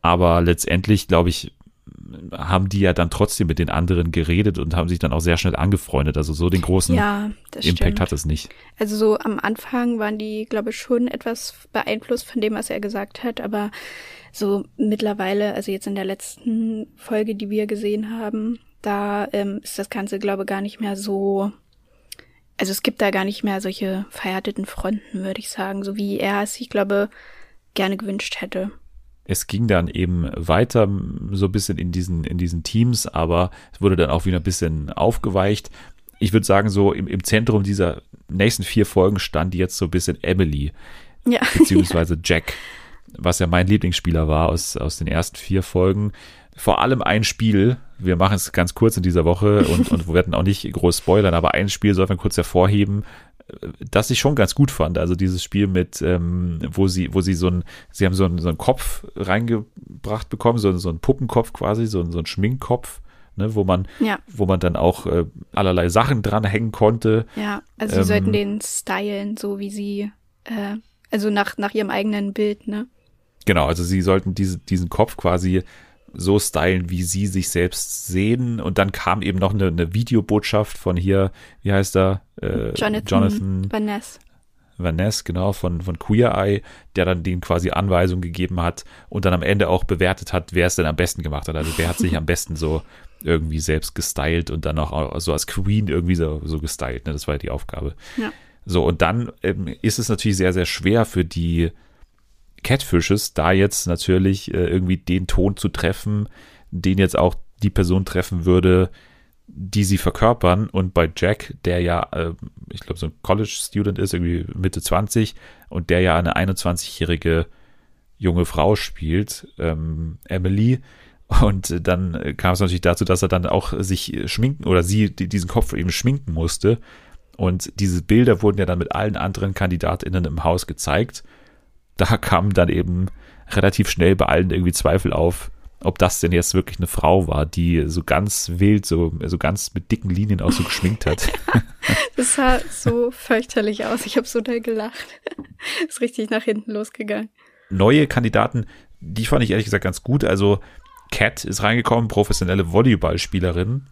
Speaker 1: Aber letztendlich, glaube ich, haben die ja dann trotzdem mit den anderen geredet und haben sich dann auch sehr schnell angefreundet. Also so den großen
Speaker 2: Ja,
Speaker 1: Impact
Speaker 2: stimmt.
Speaker 1: hat es nicht.
Speaker 2: Also so am Anfang waren die, glaube ich, schon etwas beeinflusst von dem, was er gesagt hat, aber so mittlerweile, also jetzt in der letzten Folge, die wir gesehen haben, da ähm, ist das Ganze, glaube ich, gar nicht mehr so. Also es gibt da gar nicht mehr solche verhärteten Fronten, würde ich sagen, so wie er es, ich glaube, gerne gewünscht hätte.
Speaker 1: Es ging dann eben weiter so ein bisschen in diesen, in diesen Teams, aber es wurde dann auch wieder ein bisschen aufgeweicht. Ich würde sagen, so im, im Zentrum dieser nächsten vier Folgen stand jetzt so ein bisschen Emily,
Speaker 2: Ja. *laughs*
Speaker 1: beziehungsweise Jack, was ja mein Lieblingsspieler war aus, aus den ersten vier Folgen. Vor allem ein Spiel, wir machen es ganz kurz in dieser Woche und, und wir werden auch nicht groß spoilern, aber ein Spiel soll man kurz hervorheben, das ich schon ganz gut fand. Also dieses Spiel mit, ähm, wo sie, wo sie so ein, sie haben so einen, so einen Kopf reingebracht bekommen, so, so einen Puppenkopf quasi, so, ein- so einen Schminkkopf, ne, wo man,
Speaker 2: Ja.
Speaker 1: wo man dann auch äh, allerlei Sachen dranhängen konnte.
Speaker 2: Ja, also sie
Speaker 1: Ähm,
Speaker 2: sollten den stylen, so wie sie, äh, also nach, nach ihrem eigenen Bild, ne?
Speaker 1: Genau, also sie sollten diese, diesen Kopf quasi so stylen, wie sie sich selbst sehen. Und dann kam eben noch eine, eine Videobotschaft von hier, wie heißt er? Äh,
Speaker 2: Jonathan,
Speaker 1: Jonathan
Speaker 2: Vanessa.
Speaker 1: Vaness, genau, von, von Queer Eye, der dann denen quasi Anweisungen gegeben hat und dann am Ende auch bewertet hat, wer es denn am besten gemacht hat. Also wer hat sich am *laughs* besten so irgendwie selbst gestylt und dann auch so als Queen irgendwie so, so gestylt. Ne? Das war ja die Aufgabe.
Speaker 2: Ja.
Speaker 1: So, und dann ähm, ist es natürlich sehr, sehr schwer für die Catfishes, da jetzt natürlich äh, irgendwie den Ton zu treffen, den jetzt auch die Person treffen würde, die sie verkörpern. Und bei Jack, der ja, äh, ich glaube, so ein College-Student ist, irgendwie Mitte 20, und der ja eine 21-jährige junge Frau spielt, ähm, Emily. Und dann kam es natürlich dazu, dass er dann auch sich schminken oder sie die, diesen Kopf eben schminken musste. Und diese Bilder wurden ja dann mit allen anderen KandidatInnen im Haus gezeigt. Da kamen dann eben relativ schnell bei allen irgendwie Zweifel auf, ob das denn jetzt wirklich eine Frau war, die so ganz wild, so, so ganz mit dicken Linien auch so geschminkt hat. *laughs*
Speaker 2: Das sah so fürchterlich aus. Ich habe so doll gelacht. *laughs* Ist richtig nach hinten losgegangen.
Speaker 1: Neue Kandidaten, die fand ich ehrlich gesagt ganz gut. Also Kat ist reingekommen, professionelle Volleyballspielerin.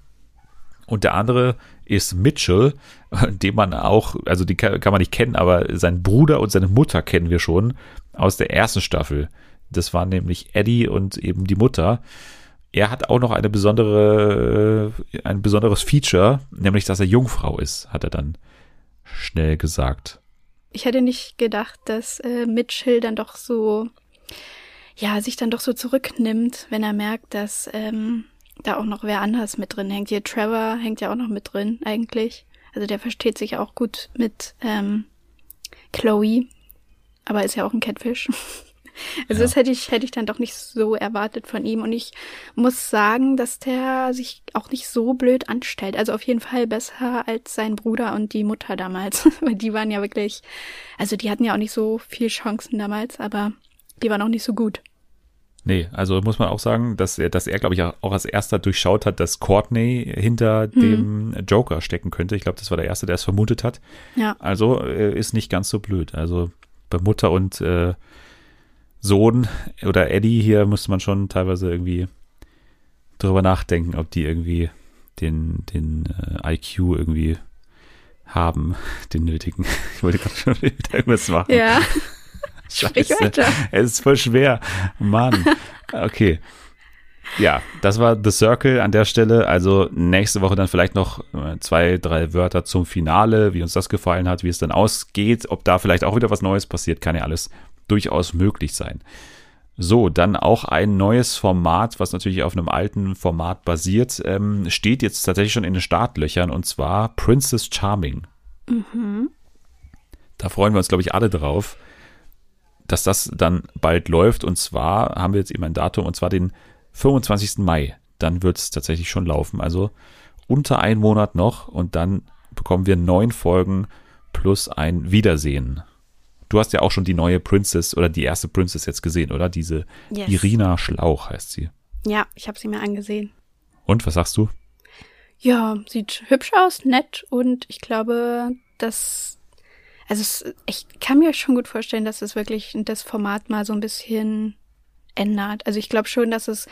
Speaker 1: Und der andere ist Mitchell, *laughs* den man auch, also die kann, man nicht kennen, aber seinen Bruder und seine Mutter kennen wir schon aus der ersten Staffel. Das waren nämlich Eddie und eben die Mutter. Er hat auch noch eine besondere, äh, ein besonderes Feature, nämlich dass er Jungfrau ist, hat er dann schnell gesagt.
Speaker 2: Ich hätte nicht gedacht, dass äh, Mitchell dann doch so, ja, sich dann doch so zurücknimmt, wenn er merkt, dass ähm, da auch noch wer anders mit drin hängt. Hier Trevor hängt ja auch noch mit drin, eigentlich. Also der versteht sich auch gut mit ähm, Chloe, aber ist ja auch ein Catfish. *laughs* Also
Speaker 1: Ja.
Speaker 2: das hätte ich, hätte ich dann doch nicht so erwartet von ihm. Und ich muss sagen, dass der sich auch nicht so blöd anstellt. Also auf jeden Fall besser als sein Bruder und die Mutter damals. *laughs* Weil die waren ja wirklich, also die hatten ja auch nicht so viel Chancen damals, aber die waren auch nicht so gut.
Speaker 1: Nee, also muss man auch sagen, dass er, dass er, glaube ich, auch als erster durchschaut hat, dass Courtney hinter dem Joker stecken könnte. Ich glaube, das war der Erste, der es vermutet hat.
Speaker 2: Ja.
Speaker 1: Also äh, ist nicht ganz so blöd. Also bei Mutter und äh, Sohn oder Eddie hier musste man schon teilweise irgendwie drüber nachdenken, ob die irgendwie den, den äh, IQ irgendwie haben, den nötigen. *laughs* Ich wollte gerade schon wieder irgendwas machen.
Speaker 2: Ja. *laughs* Sprich weiter.
Speaker 1: Es ist voll schwer. Mann. Okay. Ja, das war The Circle an der Stelle. Also nächste Woche dann vielleicht noch äh, zwei, drei Wörter zum Finale, wie uns das gefallen hat, wie es dann ausgeht, ob da vielleicht auch wieder was Neues passiert, kann ja alles durchaus möglich sein. So, dann auch ein neues Format, was natürlich auf einem alten Format basiert, ähm, steht jetzt tatsächlich schon in den Startlöchern und zwar Princess Charming. Da freuen wir uns, glaube ich, alle drauf, dass das dann bald läuft. Und zwar haben wir jetzt eben ein Datum, und zwar den 25. Mai. dann wird es tatsächlich schon laufen. Also unter einen Monat noch und dann bekommen wir neun Folgen plus ein Wiedersehen. Du hast ja auch schon die neue Princess oder die erste Princess jetzt gesehen, oder? Diese
Speaker 2: Yes.
Speaker 1: Irina Schlauch heißt sie.
Speaker 2: Ja, ich habe sie mir angesehen.
Speaker 1: Und was sagst du?
Speaker 2: Ja, sieht hübsch aus, nett und ich glaube, dass also es, ich kann mir schon gut vorstellen, dass es wirklich das Format mal so ein bisschen ändert. Also ich glaube schon, dass es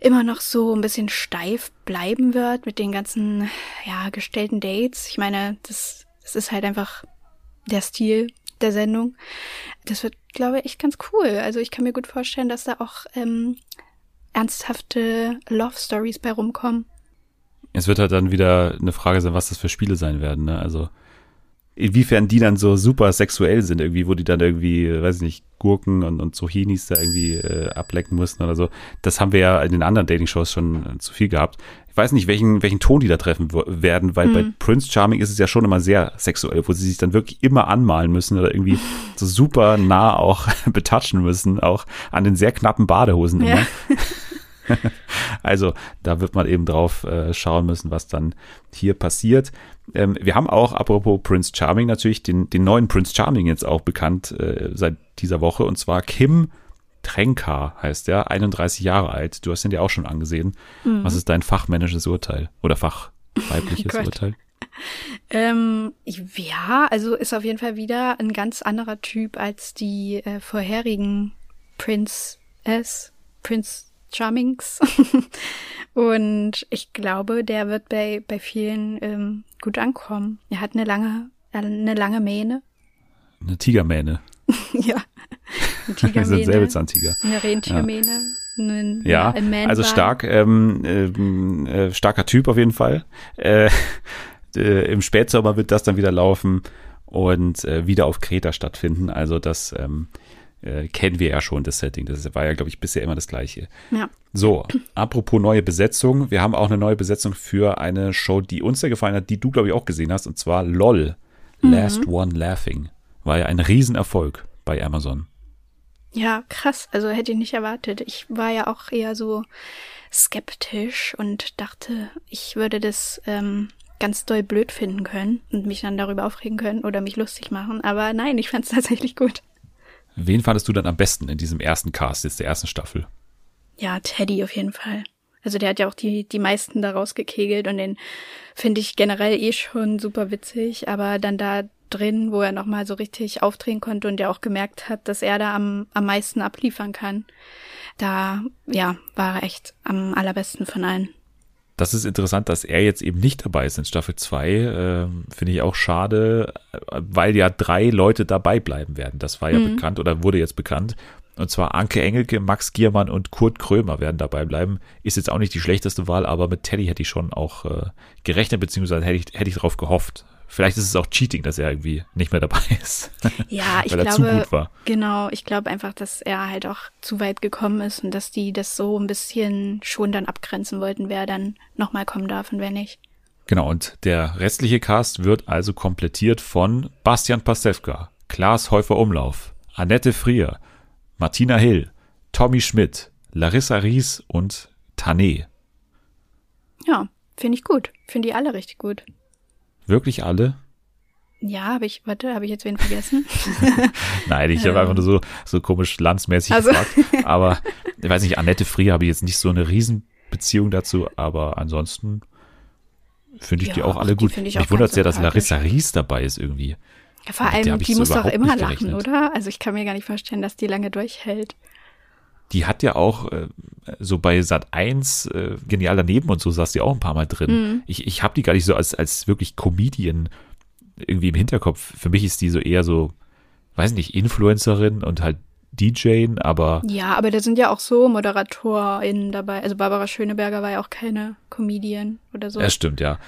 Speaker 2: immer noch so ein bisschen steif bleiben wird mit den ganzen ja gestellten Dates. Ich meine, das das ist halt einfach der Stil der Sendung. Das wird, glaube ich, ganz cool. Also ich kann mir gut vorstellen, dass da auch ähm, ernsthafte Love Stories bei rumkommen.
Speaker 1: Es wird halt dann wieder eine Frage sein, was das für Spiele sein werden. Ne? Also inwiefern die dann so super sexuell sind, irgendwie, wo die dann irgendwie, weiß ich nicht, Gurken und, und Zucchinis da irgendwie äh, ablecken mussten oder so. Das haben wir ja in den anderen Dating-Shows schon äh, zu viel gehabt. Ich weiß nicht, welchen, welchen Ton die da treffen werden, weil bei Prince Charming ist es ja schon immer sehr sexuell, wo sie sich dann wirklich immer anmalen müssen oder irgendwie so super nah auch *laughs* betatschen müssen, auch an den sehr knappen Badehosen immer. *laughs* *laughs* Also da wird man eben drauf äh, schauen müssen, was dann hier passiert. Ähm, wir haben auch, apropos Prince Charming, natürlich den, den neuen Prince Charming jetzt auch bekannt äh, seit dieser Woche und zwar Kim Trenka heißt er, 31 Jahre alt. Du hast ihn dir auch schon angesehen. Was ist dein fachmännisches Urteil oder fachweibliches. *laughs* Urteil?
Speaker 2: Ähm, ja, also ist auf jeden Fall wieder ein ganz anderer Typ als die äh, vorherigen Princess, Prince Charmings. *laughs* Und ich glaube, der wird bei, bei vielen ähm, gut ankommen. Er hat eine lange, äh, eine lange Mähne.
Speaker 1: Eine Tigermähne. *laughs*
Speaker 2: ja. *laughs* Eine
Speaker 1: ist ein
Speaker 2: Tigermähne.
Speaker 1: Säbelzahntiger.
Speaker 2: Eine Rentiermähne. Ein,
Speaker 1: Ja,
Speaker 2: ein Man
Speaker 1: also stark, ähm, ähm, äh, starker Typ auf jeden Fall. Äh, äh, Im Spätsommer wird das dann wieder laufen und äh, wieder auf Kreta stattfinden. Also das ähm, äh, kennen wir ja schon, das Setting. Das war ja, glaube ich, bisher immer das gleiche.
Speaker 2: Ja.
Speaker 1: So, apropos neue Besetzung. Wir haben auch eine neue Besetzung für eine Show, die uns sehr gefallen hat, die du, glaube ich, auch gesehen hast, und zwar LOL, Last One Laughing. War ja ein Riesenerfolg bei Amazon.
Speaker 2: Ja, krass. Also hätte ich nicht erwartet. Ich war ja auch eher so skeptisch und dachte, ich würde das ähm, ganz doll blöd finden können und mich dann darüber aufregen können oder mich lustig machen. Aber nein, ich fand es *laughs* tatsächlich gut.
Speaker 1: Wen fandest du dann am besten in diesem ersten Cast, jetzt der ersten Staffel?
Speaker 2: Ja, Teddy auf jeden Fall. Also der hat ja auch die, die meisten da rausgekegelt und den finde ich generell eh schon super witzig, aber dann da drin, wo er nochmal so richtig aufdrehen konnte und der auch gemerkt hat, dass er da am, am meisten abliefern kann, da, ja, war er echt am allerbesten von allen.
Speaker 1: Das ist interessant, dass er jetzt eben nicht dabei ist in Staffel 2. Ähm, Finde ich auch schade, äh, weil ja drei Leute dabei bleiben werden. Das war ja bekannt oder wurde jetzt bekannt. Und zwar Anke Engelke, Max Giermann und Kurt Krömer werden dabei bleiben. Ist jetzt auch nicht die schlechteste Wahl, aber mit Teddy hätte ich schon auch äh, gerechnet, beziehungsweise hätte ich, hätte ich darauf gehofft. Vielleicht ist es auch Cheating, dass er irgendwie nicht mehr dabei *laughs* ist.
Speaker 2: Ja, ich glaube, genau, ich glaube einfach, dass er halt auch zu weit gekommen ist und dass die das so ein bisschen schon dann abgrenzen wollten, wer dann nochmal kommen darf und wer nicht.
Speaker 1: Genau, und der restliche Cast wird also komplettiert von Bastian Pastewka, Klaas Häufer-Umlauf, Annette Frier, Martina Hill, Tommy Schmidt, Larissa Ries und Tané.
Speaker 2: Ja, finde ich gut. Finde die alle richtig gut.
Speaker 1: Wirklich alle?
Speaker 2: Ja, habe ich, warte, habe ich jetzt wen vergessen? *laughs*
Speaker 1: Nein, ich habe einfach nur so, so komisch landsmäßig
Speaker 2: Also-
Speaker 1: gefragt. *laughs* Aber ich weiß nicht, Annette Frier habe ich jetzt nicht so eine Riesenbeziehung dazu, aber ansonsten finde ich
Speaker 2: Ja,
Speaker 1: die auch alle
Speaker 2: die
Speaker 1: gut.
Speaker 2: ich
Speaker 1: Mich wundert sehr, dass. Larissa Ries dabei ist irgendwie.
Speaker 2: Ja, vor allem, die
Speaker 1: so
Speaker 2: muss doch immer lachen,
Speaker 1: gerechnet.
Speaker 2: oder? Also ich kann mir gar nicht vorstellen, dass die lange durchhält.
Speaker 1: Die hat ja auch äh, so bei Sat 1 äh, genial daneben und so saß die auch ein paar Mal drin.
Speaker 2: Mhm.
Speaker 1: Ich, ich habe die gar nicht so als, als wirklich Comedian irgendwie im Hinterkopf. Für mich ist die so eher so, weiß nicht, Influencerin und halt DJen, aber
Speaker 2: Ja, aber da sind ja auch so ModeratorInnen dabei. Also Barbara Schöneberger war ja auch keine Comedian oder so.
Speaker 1: ja, stimmt, ja.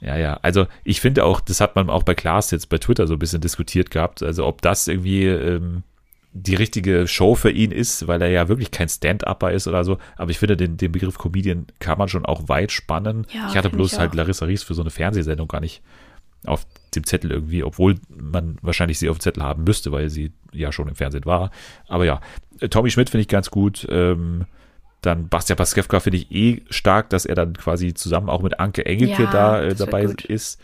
Speaker 1: Ja, ja. Also ich finde auch, das hat man auch bei Klaas jetzt bei Twitter so ein bisschen diskutiert gehabt, also ob das irgendwie ähm, die richtige Show für ihn ist, weil er ja wirklich kein Stand-Upper ist oder so. Aber ich finde, den, den Begriff Comedian kann man schon auch weit spannen.
Speaker 2: Ja,
Speaker 1: ich hatte bloß
Speaker 2: ich
Speaker 1: halt. Larissa Ries für so eine Fernsehsendung gar nicht auf dem Zettel irgendwie, obwohl man wahrscheinlich sie auf dem Zettel haben müsste, weil sie ja schon im Fernsehen war. Aber ja, äh, Tommy Schmidt finde ich ganz gut. Ähm, Dann Bastian Paskewka finde ich eh stark, dass er dann quasi zusammen auch mit Anke Engelke
Speaker 2: Ja,
Speaker 1: da äh, dabei ist.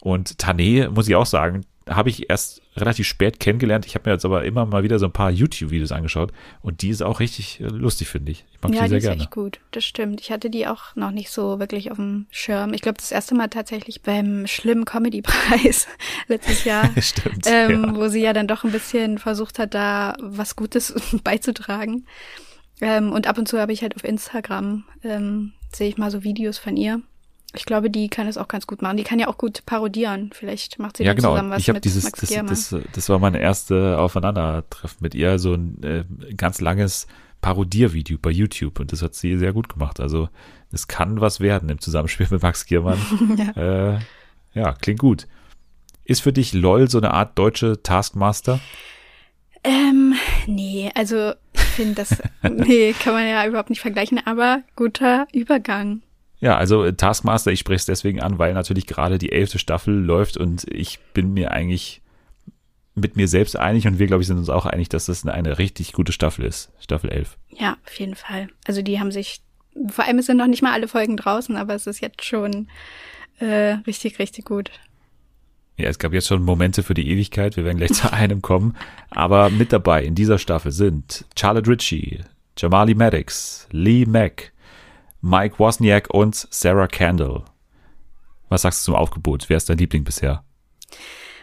Speaker 1: Und Tane, muss ich auch sagen, habe ich erst relativ spät kennengelernt. Ich habe mir jetzt aber immer mal wieder so ein paar YouTube-Videos angeschaut und die ist auch richtig äh, lustig, finde ich. Ich mag
Speaker 2: Ja,
Speaker 1: die
Speaker 2: die
Speaker 1: sehr
Speaker 2: ist
Speaker 1: gerne.
Speaker 2: echt gut. Das stimmt. Ich hatte die auch noch nicht so wirklich auf dem Schirm. Ich glaube, das erste Mal tatsächlich beim schlimmen Comedy-Preis *laughs* letztes Jahr. *laughs*
Speaker 1: Stimmt.
Speaker 2: ähm,
Speaker 1: ja.
Speaker 2: wo sie ja dann doch ein bisschen versucht hat, da was Gutes *laughs* beizutragen. Ähm, und ab und zu habe ich halt auf Instagram, ähm, sehe ich mal so Videos von ihr. Ich glaube, die kann es auch ganz gut machen. Die kann ja auch gut parodieren. Vielleicht macht sie
Speaker 1: Ja, genau.
Speaker 2: zusammen was
Speaker 1: Ich habe
Speaker 2: mit
Speaker 1: dieses,
Speaker 2: Max
Speaker 1: das,
Speaker 2: Giermann.
Speaker 1: das, das war mein erste Aufeinandertreffen mit ihr, so ein äh, ganz langes Parodiervideo bei YouTube und das hat sie sehr gut gemacht. Also es kann was werden im Zusammenspiel *laughs* mit Max Giermann. *laughs*
Speaker 2: ja.
Speaker 1: äh, ja, klingt gut. Ist für dich LOL so eine Art deutsche Taskmaster?
Speaker 2: Ähm, nee, also ich finde das, *laughs* nee, kann man ja überhaupt nicht vergleichen, aber guter Übergang.
Speaker 1: Ja, also äh, Taskmaster, ich spreche es deswegen an, weil natürlich gerade die elfte Staffel läuft und ich bin mir eigentlich mit mir selbst einig und wir, glaube ich, sind uns auch einig, dass das eine, eine richtig gute Staffel ist. Staffel 11.
Speaker 2: Ja, auf jeden Fall. Also die haben sich, vor allem es sind noch nicht mal alle Folgen draußen, aber es ist jetzt schon äh, richtig, richtig gut.
Speaker 1: Ja, es gab jetzt schon Momente für die Ewigkeit. Wir werden gleich zu *laughs* einem kommen. Aber mit dabei in dieser Staffel sind Charlotte Ritchie, Jamali Maddox, Lee Mack, Mike Wozniak und Sarah Candle. Was sagst du zum Aufgebot? Wer ist dein Liebling bisher?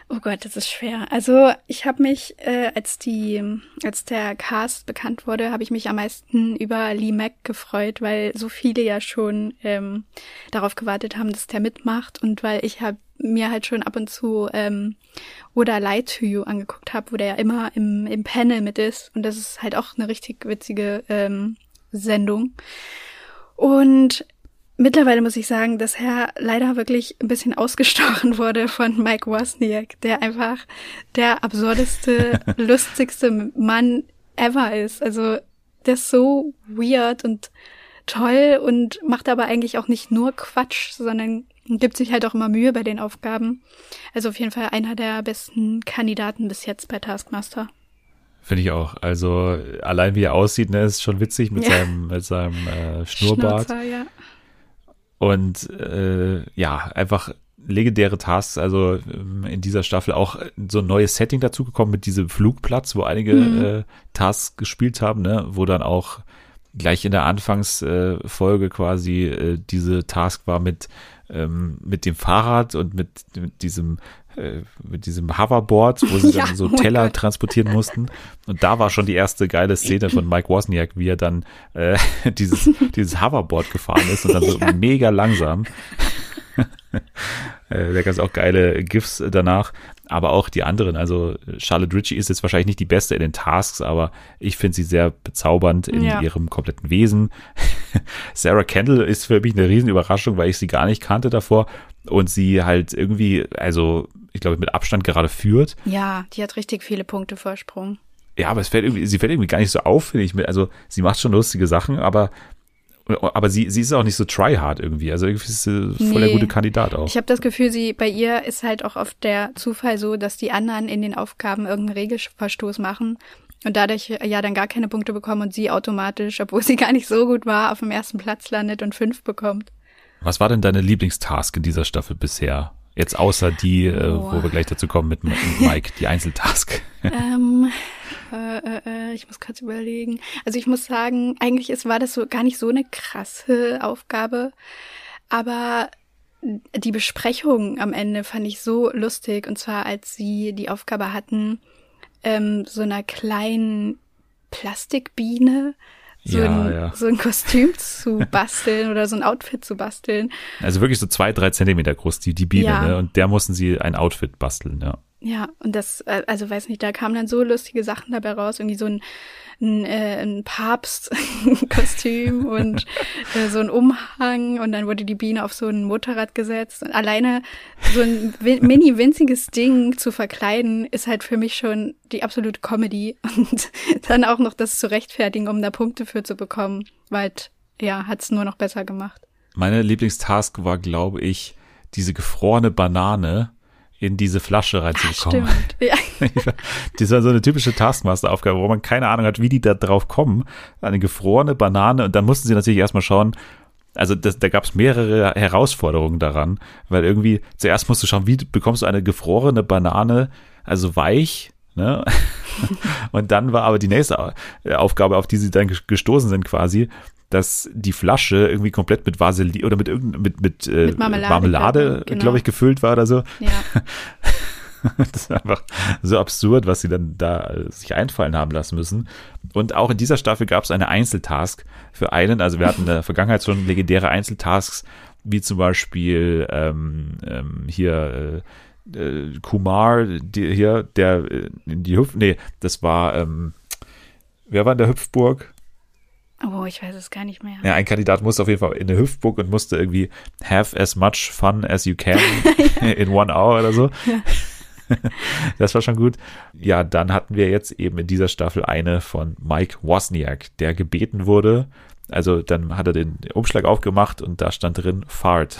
Speaker 2: Oh Gott, das ist schwer. Also ich habe mich, äh, als die, als der Cast bekannt wurde, habe ich mich am meisten über Lee Mack gefreut, weil so viele ja schon ähm, darauf gewartet haben, dass der mitmacht und weil ich hab, mir halt schon ab und zu ähm, oder Lie to You angeguckt habe, wo der ja immer im, im Panel mit ist und das ist halt auch eine richtig witzige ähm, Sendung. Und mittlerweile muss ich sagen, dass er leider wirklich ein bisschen ausgestochen *laughs* wurde von Mike Wozniak, der einfach der absurdeste, *laughs* lustigste Mann ever ist. Also der ist so weird und toll und macht aber eigentlich auch nicht nur Quatsch, sondern gibt sich halt auch immer Mühe bei den Aufgaben. Also auf jeden Fall einer der besten Kandidaten bis jetzt bei Taskmaster.
Speaker 1: Finde ich auch. Also allein wie er aussieht, ne, ist schon witzig mit
Speaker 2: Ja.
Speaker 1: seinem, mit seinem äh, Schnurrbart.
Speaker 2: Ja.
Speaker 1: Und äh, ja, einfach legendäre Tasks, also ähm, in dieser Staffel auch so ein neues Setting dazugekommen mit diesem Flugplatz, wo einige
Speaker 2: Mhm.
Speaker 1: äh, Tasks gespielt haben, ne, wo dann auch gleich in der Anfangsfolge äh, quasi äh, diese Task war mit ähm, mit dem Fahrrad und mit, mit diesem mit diesem Hoverboard, wo sie *laughs*
Speaker 2: Ja,
Speaker 1: dann so
Speaker 2: oh
Speaker 1: Teller
Speaker 2: Gott.
Speaker 1: transportieren mussten. Und da war schon die erste geile Szene von Mike Wozniak, wie er dann äh, *laughs* dieses, dieses Hoverboard gefahren ist und dann so *laughs* mega langsam. Äh, da gab es auch geile GIFs danach, aber auch die anderen. Also Charlotte Ritchie ist jetzt wahrscheinlich nicht die beste in den Tasks, aber ich finde sie sehr bezaubernd in
Speaker 2: Ja.
Speaker 1: ihrem kompletten Wesen. Sarah Kendall ist für mich eine Riesenüberraschung, weil ich sie gar nicht kannte davor und sie halt irgendwie, also ich glaube mit Abstand gerade führt.
Speaker 2: Ja, die hat richtig viele Punkte Vorsprung.
Speaker 1: Ja, aber es fällt irgendwie, sie fällt irgendwie gar nicht so auf, finde ich. Also sie macht schon lustige Sachen, aber aber sie, sie ist auch nicht so tryhard irgendwie. Also irgendwie ist sie voll der
Speaker 2: Nee.
Speaker 1: gute Kandidat auch.
Speaker 2: Ich habe das Gefühl, sie bei ihr ist halt auch oft der Zufall so, dass die anderen in den Aufgaben irgendeinen Regelverstoß machen und dadurch ja dann gar keine Punkte bekommen und sie automatisch, obwohl sie *laughs* gar nicht so gut war, auf dem ersten Platz landet und fünf bekommt.
Speaker 1: Was war denn deine Lieblingstask in dieser Staffel bisher? Jetzt außer die, äh,
Speaker 2: Oh.
Speaker 1: wo wir gleich dazu kommen mit mit Mike, die Einzeltask. *laughs*
Speaker 2: ähm, äh, äh, äh, ich muss kurz überlegen. Also ich muss sagen, eigentlich ist, war das so gar nicht so eine krasse Aufgabe, aber die Besprechung am Ende fand ich so lustig und zwar als sie die Aufgabe hatten, ähm, so einer kleinen Plastikbiene so,
Speaker 1: Ja,
Speaker 2: ein,
Speaker 1: ja.
Speaker 2: so ein Kostüm zu *laughs* basteln oder so ein Outfit zu basteln.
Speaker 1: Also wirklich so zwei, drei Zentimeter groß, die, die Biene,
Speaker 2: Ja.
Speaker 1: ne? Und der mussten sie ein Outfit basteln, ja.
Speaker 2: Ja, und das, äh, also weiß nicht, da kamen dann so lustige Sachen dabei raus, irgendwie so ein, ein, äh, ein Papst-Kostüm *laughs* und äh, so ein Umhang und dann wurde die Biene auf so ein Motorrad gesetzt und alleine so ein *laughs* mini winziges Ding zu verkleiden ist halt für mich schon die absolute Comedy und dann auch noch das zu rechtfertigen, um da Punkte für zu bekommen, weil halt, ja, hat's nur noch besser gemacht.
Speaker 1: Meine Lieblingstask war, glaube ich, diese gefrorene Banane in diese Flasche reinzubekommen.
Speaker 2: Stimmt. Ja. *laughs*
Speaker 1: Das war so eine typische Taskmaster-Aufgabe, wo man keine Ahnung hat, wie die da drauf kommen. Eine gefrorene Banane und dann mussten sie natürlich erstmal schauen, also das, da gab es mehrere Herausforderungen daran, weil irgendwie zuerst musst du schauen, wie bekommst du eine gefrorene Banane, also weich, ne? *laughs* Und dann war aber die nächste Aufgabe, auf die sie dann gestoßen sind quasi, dass die Flasche irgendwie komplett mit Vaseline oder mit mit, mit, äh,
Speaker 2: Mit Marmelade,
Speaker 1: Marmelade
Speaker 2: glaube ich, genau.
Speaker 1: glaube ich, gefüllt war oder so.
Speaker 2: ja. *laughs*
Speaker 1: Das ist einfach so absurd, was sie dann da äh, sich einfallen haben lassen müssen. Und auch in dieser Staffel gab es eine Einzeltask für einen. Also wir hatten in der *laughs* Vergangenheit schon legendäre Einzeltasks, wie zum Beispiel ähm, ähm, hier äh, äh, Kumar, die, hier, der in die Hüpf, nee, das war, ähm, wer war in der Hüpfburg?
Speaker 2: Oh, ich weiß es gar nicht mehr.
Speaker 1: Ja, ein Kandidat musste auf jeden Fall in eine Hüpfburg und musste irgendwie have as much fun as you can *laughs* *laughs* in one hour oder so. *laughs* Das war schon gut. Ja, dann hatten wir jetzt eben in dieser Staffel eine von Mike Wozniak, der gebeten wurde. Also dann hat er den Umschlag aufgemacht und da stand drin Fart.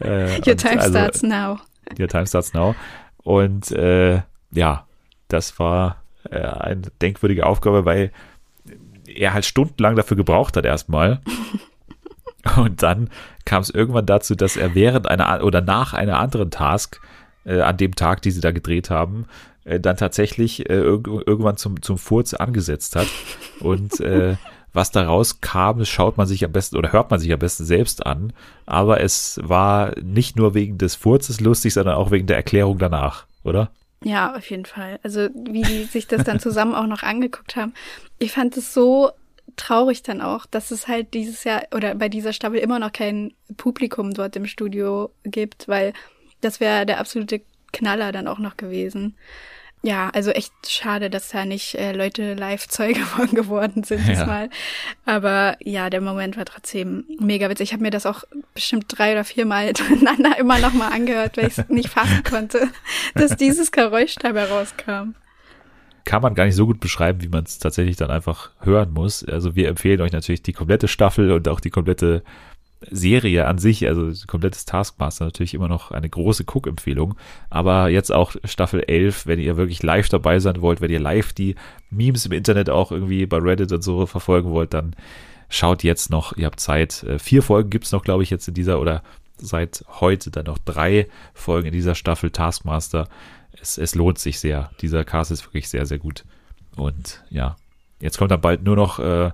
Speaker 1: äh,
Speaker 2: Your time
Speaker 1: also,
Speaker 2: starts now.
Speaker 1: Your time starts now. Und äh, ja, das war äh, eine denkwürdige Aufgabe, weil er halt stundenlang dafür gebraucht hat erstmal. *laughs* Und dann kam es irgendwann dazu, dass er während einer oder nach einer anderen Task äh, an dem Tag, die sie da gedreht haben, äh, dann tatsächlich äh, irg irgendwann zum, zum Furz angesetzt hat. Und äh, *laughs* was da rauskam, das schaut man sich am besten oder hört man sich am besten selbst an. Aber es war nicht nur wegen des Furzes lustig, sondern auch wegen der Erklärung danach, oder?
Speaker 2: Ja, auf jeden Fall. Also wie die sich das dann zusammen auch noch angeguckt haben. Ich fand es so traurig dann auch, dass es halt dieses Jahr oder bei dieser Staffel immer noch kein Publikum dort im Studio gibt, weil das wäre der absolute Knaller dann auch noch gewesen. Ja, also echt schade, dass da nicht äh, Leute live Zeuge *laughs* von geworden sind
Speaker 1: Ja.
Speaker 2: diesmal. Aber ja, der Moment war trotzdem mega witzig. Ich habe mir das auch bestimmt drei oder viermal *laughs* hintereinander immer noch mal angehört, weil ich es nicht fassen konnte, *laughs* dass dieses Geräusch dabei rauskam.
Speaker 1: kann man gar nicht so gut beschreiben, wie man es tatsächlich dann einfach hören muss. Also wir empfehlen euch natürlich die komplette Staffel und auch die komplette Serie an sich, also komplettes Taskmaster natürlich immer noch eine große Cook-Empfehlung, aber jetzt auch Staffel 11, wenn ihr wirklich live dabei sein wollt, wenn ihr live die Memes im Internet auch irgendwie bei Reddit und so verfolgen wollt, dann schaut jetzt noch, ihr habt Zeit. Äh, Vier Folgen gibt's noch, glaube ich, jetzt in dieser oder seit heute dann noch drei Folgen in dieser Staffel Taskmaster. Es, es lohnt sich sehr. Dieser Cast ist wirklich sehr, sehr gut. Und ja, jetzt kommt dann bald nur noch äh,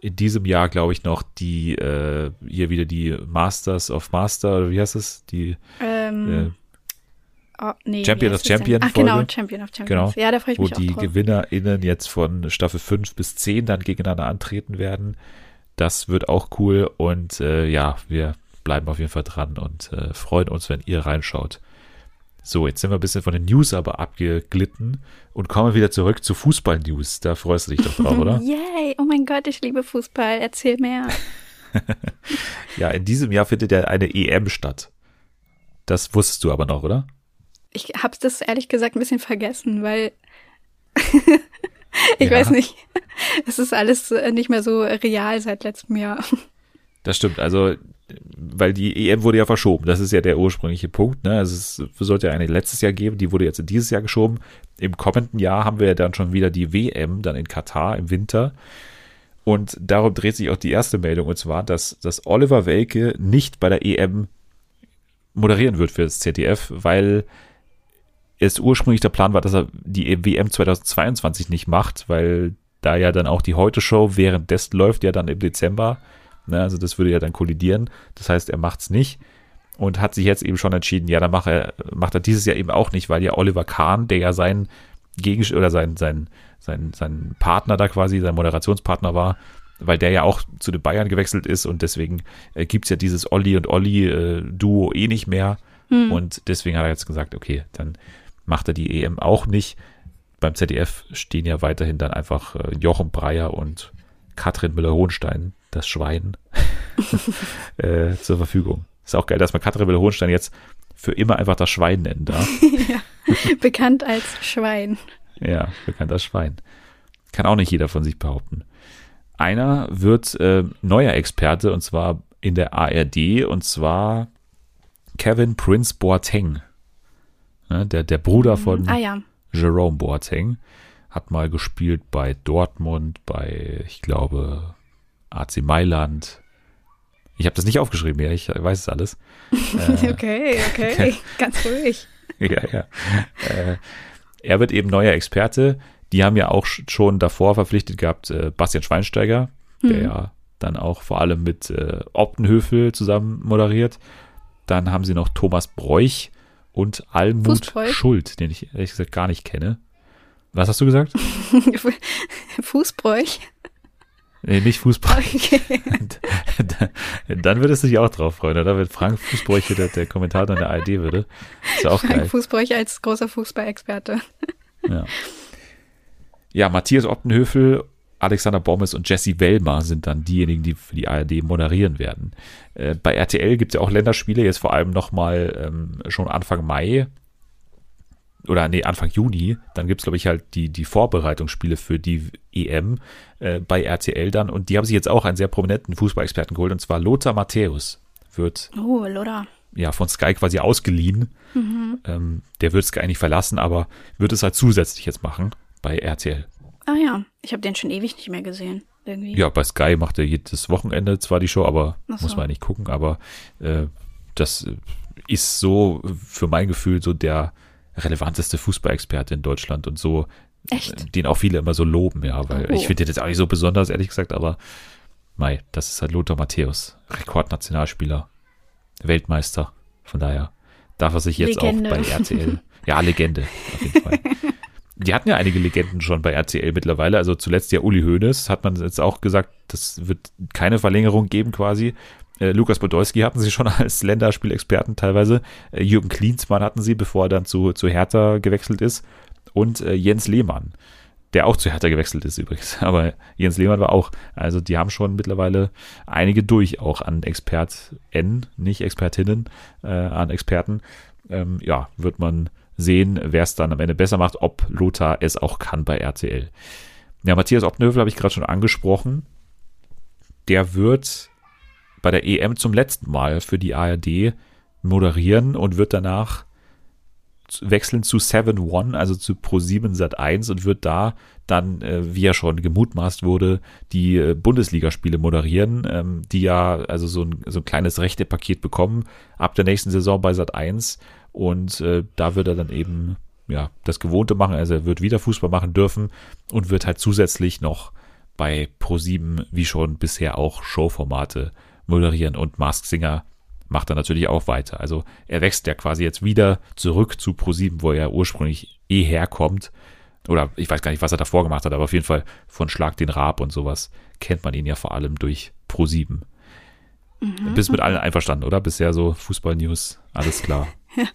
Speaker 1: in diesem Jahr, glaube ich, noch die, äh, hier wieder die Masters of Master, oder wie heißt es? Die
Speaker 2: Ähm,
Speaker 1: äh,
Speaker 2: oh, nee,
Speaker 1: Champion
Speaker 2: wie
Speaker 1: of
Speaker 2: heißt das denn?
Speaker 1: Champion
Speaker 2: Ach genau. Champion of
Speaker 1: Genau,
Speaker 2: Champions. Ja, da freue ich
Speaker 1: wo
Speaker 2: mich auch
Speaker 1: die
Speaker 2: drauf.
Speaker 1: GewinnerInnen jetzt von Staffel 5 bis 10 dann gegeneinander antreten werden. Das wird auch cool und äh, ja, wir bleiben auf jeden Fall dran und äh, freuen uns, wenn ihr reinschaut. So, jetzt sind wir ein bisschen von den News aber abgeglitten und kommen wieder zurück zu Fußball-News. Da freust du dich doch drauf, oder? *laughs*
Speaker 2: Yay, oh mein Gott, ich liebe Fußball. Erzähl mehr. *laughs*
Speaker 1: Ja, in diesem Jahr findet ja eine EM statt. Das wusstest du aber noch, oder?
Speaker 2: Ich habe das ehrlich gesagt ein bisschen vergessen, weil *laughs* ich
Speaker 1: Ja.
Speaker 2: weiß nicht, es ist alles äh, nicht mehr so real seit letztem Jahr.
Speaker 1: Das stimmt, also weil die EM wurde ja verschoben. Das ist ja der ursprüngliche Punkt. Ne? Also es sollte ja eine letztes Jahr geben, die wurde jetzt in dieses Jahr geschoben. Im kommenden Jahr haben wir ja dann schon wieder die WM, dann in Katar im Winter. Und darum dreht sich auch die erste Meldung, und zwar, dass, dass Oliver Welke nicht bei der EM moderieren wird für das ZDF, weil es ursprünglich der Plan war, dass er die WM 2022 nicht macht, weil da ja dann auch die Heute-Show währenddessen läuft, ja dann im Dezember. Ne, also das würde ja dann kollidieren. Das heißt, er macht's nicht und hat sich jetzt eben schon entschieden, ja, dann macht er, macht er dieses Jahr eben auch nicht, weil ja Oliver Kahn, der ja sein Gegenst oder sein, sein, sein, sein Partner da quasi, sein Moderationspartner war, weil der ja auch zu den Bayern gewechselt ist und deswegen äh, gibt's ja dieses Olli und Olli äh, eh nicht mehr. Und deswegen hat er jetzt gesagt, okay, dann macht er die EM auch nicht. Beim ZDF stehen ja weiterhin dann einfach äh, Jochen Breyer und Katrin Müller-Hohenstein, das Schwein, *laughs* äh, zur Verfügung. Ist auch geil, dass man Katrin Müller-Hohenstein jetzt für immer einfach das Schwein nennen darf. *laughs*
Speaker 2: Bekannt als Schwein.
Speaker 1: Ja, bekannter Schwein. Kann auch nicht jeder von sich behaupten. Einer wird äh, neuer Experte und zwar in der ARD und zwar Kevin Prince Boateng. Ne? Der, der Bruder von
Speaker 2: Ah ja.
Speaker 1: Jerome Boateng hat mal gespielt bei Dortmund, bei, ich glaube, AC Mailand. Ich habe das nicht aufgeschrieben, ja, ich weiß es alles. *laughs*
Speaker 2: okay, *laughs* okay. Ganz ruhig.
Speaker 1: ja, ja. Äh, er wird eben neuer Experte. Die haben ja auch sch- schon davor verpflichtet gehabt, äh, Bastian Schweinsteiger, der ja dann auch vor allem mit äh, Optenhöfel zusammen moderiert. Dann haben sie noch Thomas Bräuch und Almut
Speaker 2: Fußbräuch?
Speaker 1: Schuld, den ich ehrlich gesagt gar nicht kenne. Was hast du gesagt? *laughs*
Speaker 2: Fußbräuch.
Speaker 1: Nee, nicht Fußball.
Speaker 2: Okay. *laughs*
Speaker 1: Dann würdest du dich auch drauf freuen, oder? Wenn Frank Fußbräuche der, der Kommentator in der ARD würde. Ist ja auch
Speaker 2: Frank
Speaker 1: geil.
Speaker 2: Fußbräuch als großer Fußballexperte.
Speaker 1: Ja. ja, Matthias Optenhöfel, Alexander Bommes und Jesse Wellmer sind dann diejenigen, die für die ARD moderieren werden. Äh, bei RTL gibt es ja auch Länderspiele, jetzt vor allem nochmal ähm, schon Anfang Mai oder nee, Anfang Juni. Dann gibt es, glaube ich, halt die, die Vorbereitungsspiele für die EM äh, bei RTL dann. Und die haben sich jetzt auch einen sehr prominenten Fußballexperten geholt, und zwar Lothar Matthäus wird
Speaker 2: Oh, Loda.
Speaker 1: ja, von Sky quasi ausgeliehen. Ähm, der wird Sky nicht verlassen, aber wird es halt zusätzlich jetzt machen bei RTL.
Speaker 2: Ah ja, ich habe den schon ewig nicht mehr gesehen. Irgendwie.
Speaker 1: Ja, bei Sky macht er jedes Wochenende zwar die Show, aber
Speaker 2: so.
Speaker 1: muss man ja nicht gucken. Aber äh, das ist so für mein Gefühl so der relevanteste Fußballexperte in Deutschland und so,
Speaker 2: Echt?
Speaker 1: äh, den auch viele immer so loben, ja, weil
Speaker 2: Oh.
Speaker 1: ich finde den jetzt auch nicht so besonders, ehrlich gesagt, aber Mai, das ist halt Lothar Matthäus, Rekordnationalspieler, Weltmeister. Von daher darf er sich jetzt
Speaker 2: Legende.
Speaker 1: auch bei RTL, ja, Legende, auf jeden Fall. Die hatten ja einige Legenden schon bei RTL mittlerweile. Also zuletzt ja Uli Hoeneß, hat man jetzt auch gesagt, das wird keine Verlängerung geben quasi. Äh, Lukas Podolski hatten sie schon *laughs* als Länderspielexperten teilweise. Äh, Jürgen Klinsmann hatten sie, bevor er dann zu, zu Hertha gewechselt ist. Und äh, Jens Lehmann, der auch zu Hertha gewechselt ist übrigens. *laughs* Aber Jens Lehmann war auch. Also die haben schon mittlerweile einige durch, auch an ExpertN, nicht Expertinnen, äh, an Experten. Ähm, ja, wird man sehen, wer es dann am Ende besser macht, ob Lothar es auch kann bei RTL. Ja, Matthias Optenhövel habe ich gerade schon angesprochen. Der wird bei der EM zum letzten Mal für die ARD moderieren und wird danach wechseln zu 7 One, also zu Pro7 Sat 1 und wird da dann, äh, wie ja schon gemutmaßt wurde, die äh, Bundesligaspiele moderieren, ähm, die ja also so ein, so ein kleines Rechtepaket bekommen ab der nächsten Saison bei Sat 1 und äh, da wird er dann eben ja das Gewohnte machen, also er wird wieder Fußball machen dürfen und wird halt zusätzlich noch bei Pro7 wie schon bisher auch Showformate moderieren und Mask Singer macht er natürlich auch weiter. Also er wächst ja quasi jetzt wieder zurück zu Pro7, wo er ursprünglich eh herkommt. Oder ich weiß gar nicht, was er davor gemacht hat, aber auf jeden Fall von Schlag den Raab und sowas kennt man ihn ja vor allem durch Pro7. Bist mit allen einverstanden, oder? Bisher so Fußball-News, alles klar. *laughs*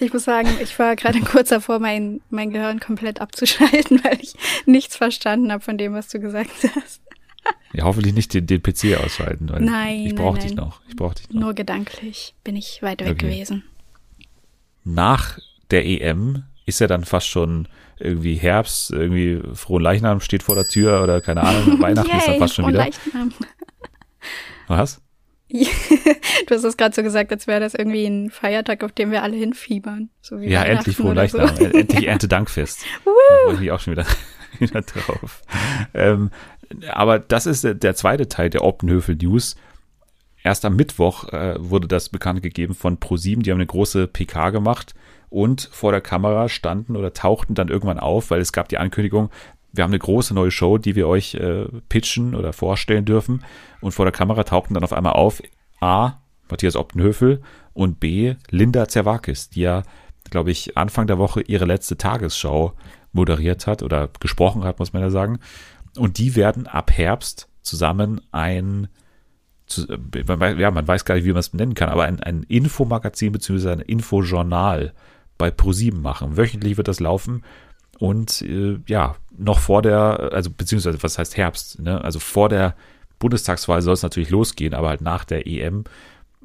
Speaker 2: Ich muss sagen, ich war gerade kurz davor, mein, mein Gehirn komplett abzuschalten, *laughs* weil ich nichts verstanden habe von dem, was du gesagt hast.
Speaker 1: Ja, hoffentlich nicht den, den PC ausschalten. Weil
Speaker 2: Nein,
Speaker 1: Ich brauche dich noch. Ich brauche dich noch.
Speaker 2: Nur gedanklich bin ich weit weg
Speaker 1: Okay.
Speaker 2: gewesen.
Speaker 1: nach der EM ist ja dann fast schon irgendwie Herbst, irgendwie frohen Leichnam steht vor der Tür oder keine Ahnung, *laughs* Weihnachten ist dann
Speaker 2: Yay,
Speaker 1: fast schon
Speaker 2: frohen
Speaker 1: wieder.
Speaker 2: Leichnam. *laughs*
Speaker 1: Was? *laughs*
Speaker 2: Du hast es gerade so gesagt, als wäre das irgendwie ein Feiertag, auf den wir alle hinfiebern. So
Speaker 1: Ja, endlich frohen Leichnam.
Speaker 2: so.
Speaker 1: Äh, Endlich Erntedankfest. Da freue ich mich auch schon wieder, wieder drauf. Ähm, aber das ist der, zweite Teil der Optenhöfel News. Erst am Mittwoch äh, wurde das bekannt gegeben von ProSieben. Die haben eine große PK gemacht und vor der Kamera standen oder tauchten dann irgendwann auf, weil es gab die Ankündigung, wir haben eine große neue Show, die wir euch äh, pitchen oder vorstellen dürfen. Und vor der Kamera tauchten dann auf einmal auf A. Matthias Optenhöfel und B. Linda Zerwakis, die ja, glaube ich, Anfang der Woche ihre letzte Tagesschau moderiert hat oder gesprochen hat, muss man ja sagen. Und die werden ab Herbst zusammen ein äh, ja, man weiß gar nicht, wie man es nennen kann, aber ein, ein Infomagazin bzw. ein Infojournal bei ProSieben machen. Wöchentlich wird das laufen und äh, ja, noch vor der, also beziehungsweise was heißt Herbst, ne? Also vor der Bundestagswahl soll es natürlich losgehen, aber halt nach der EM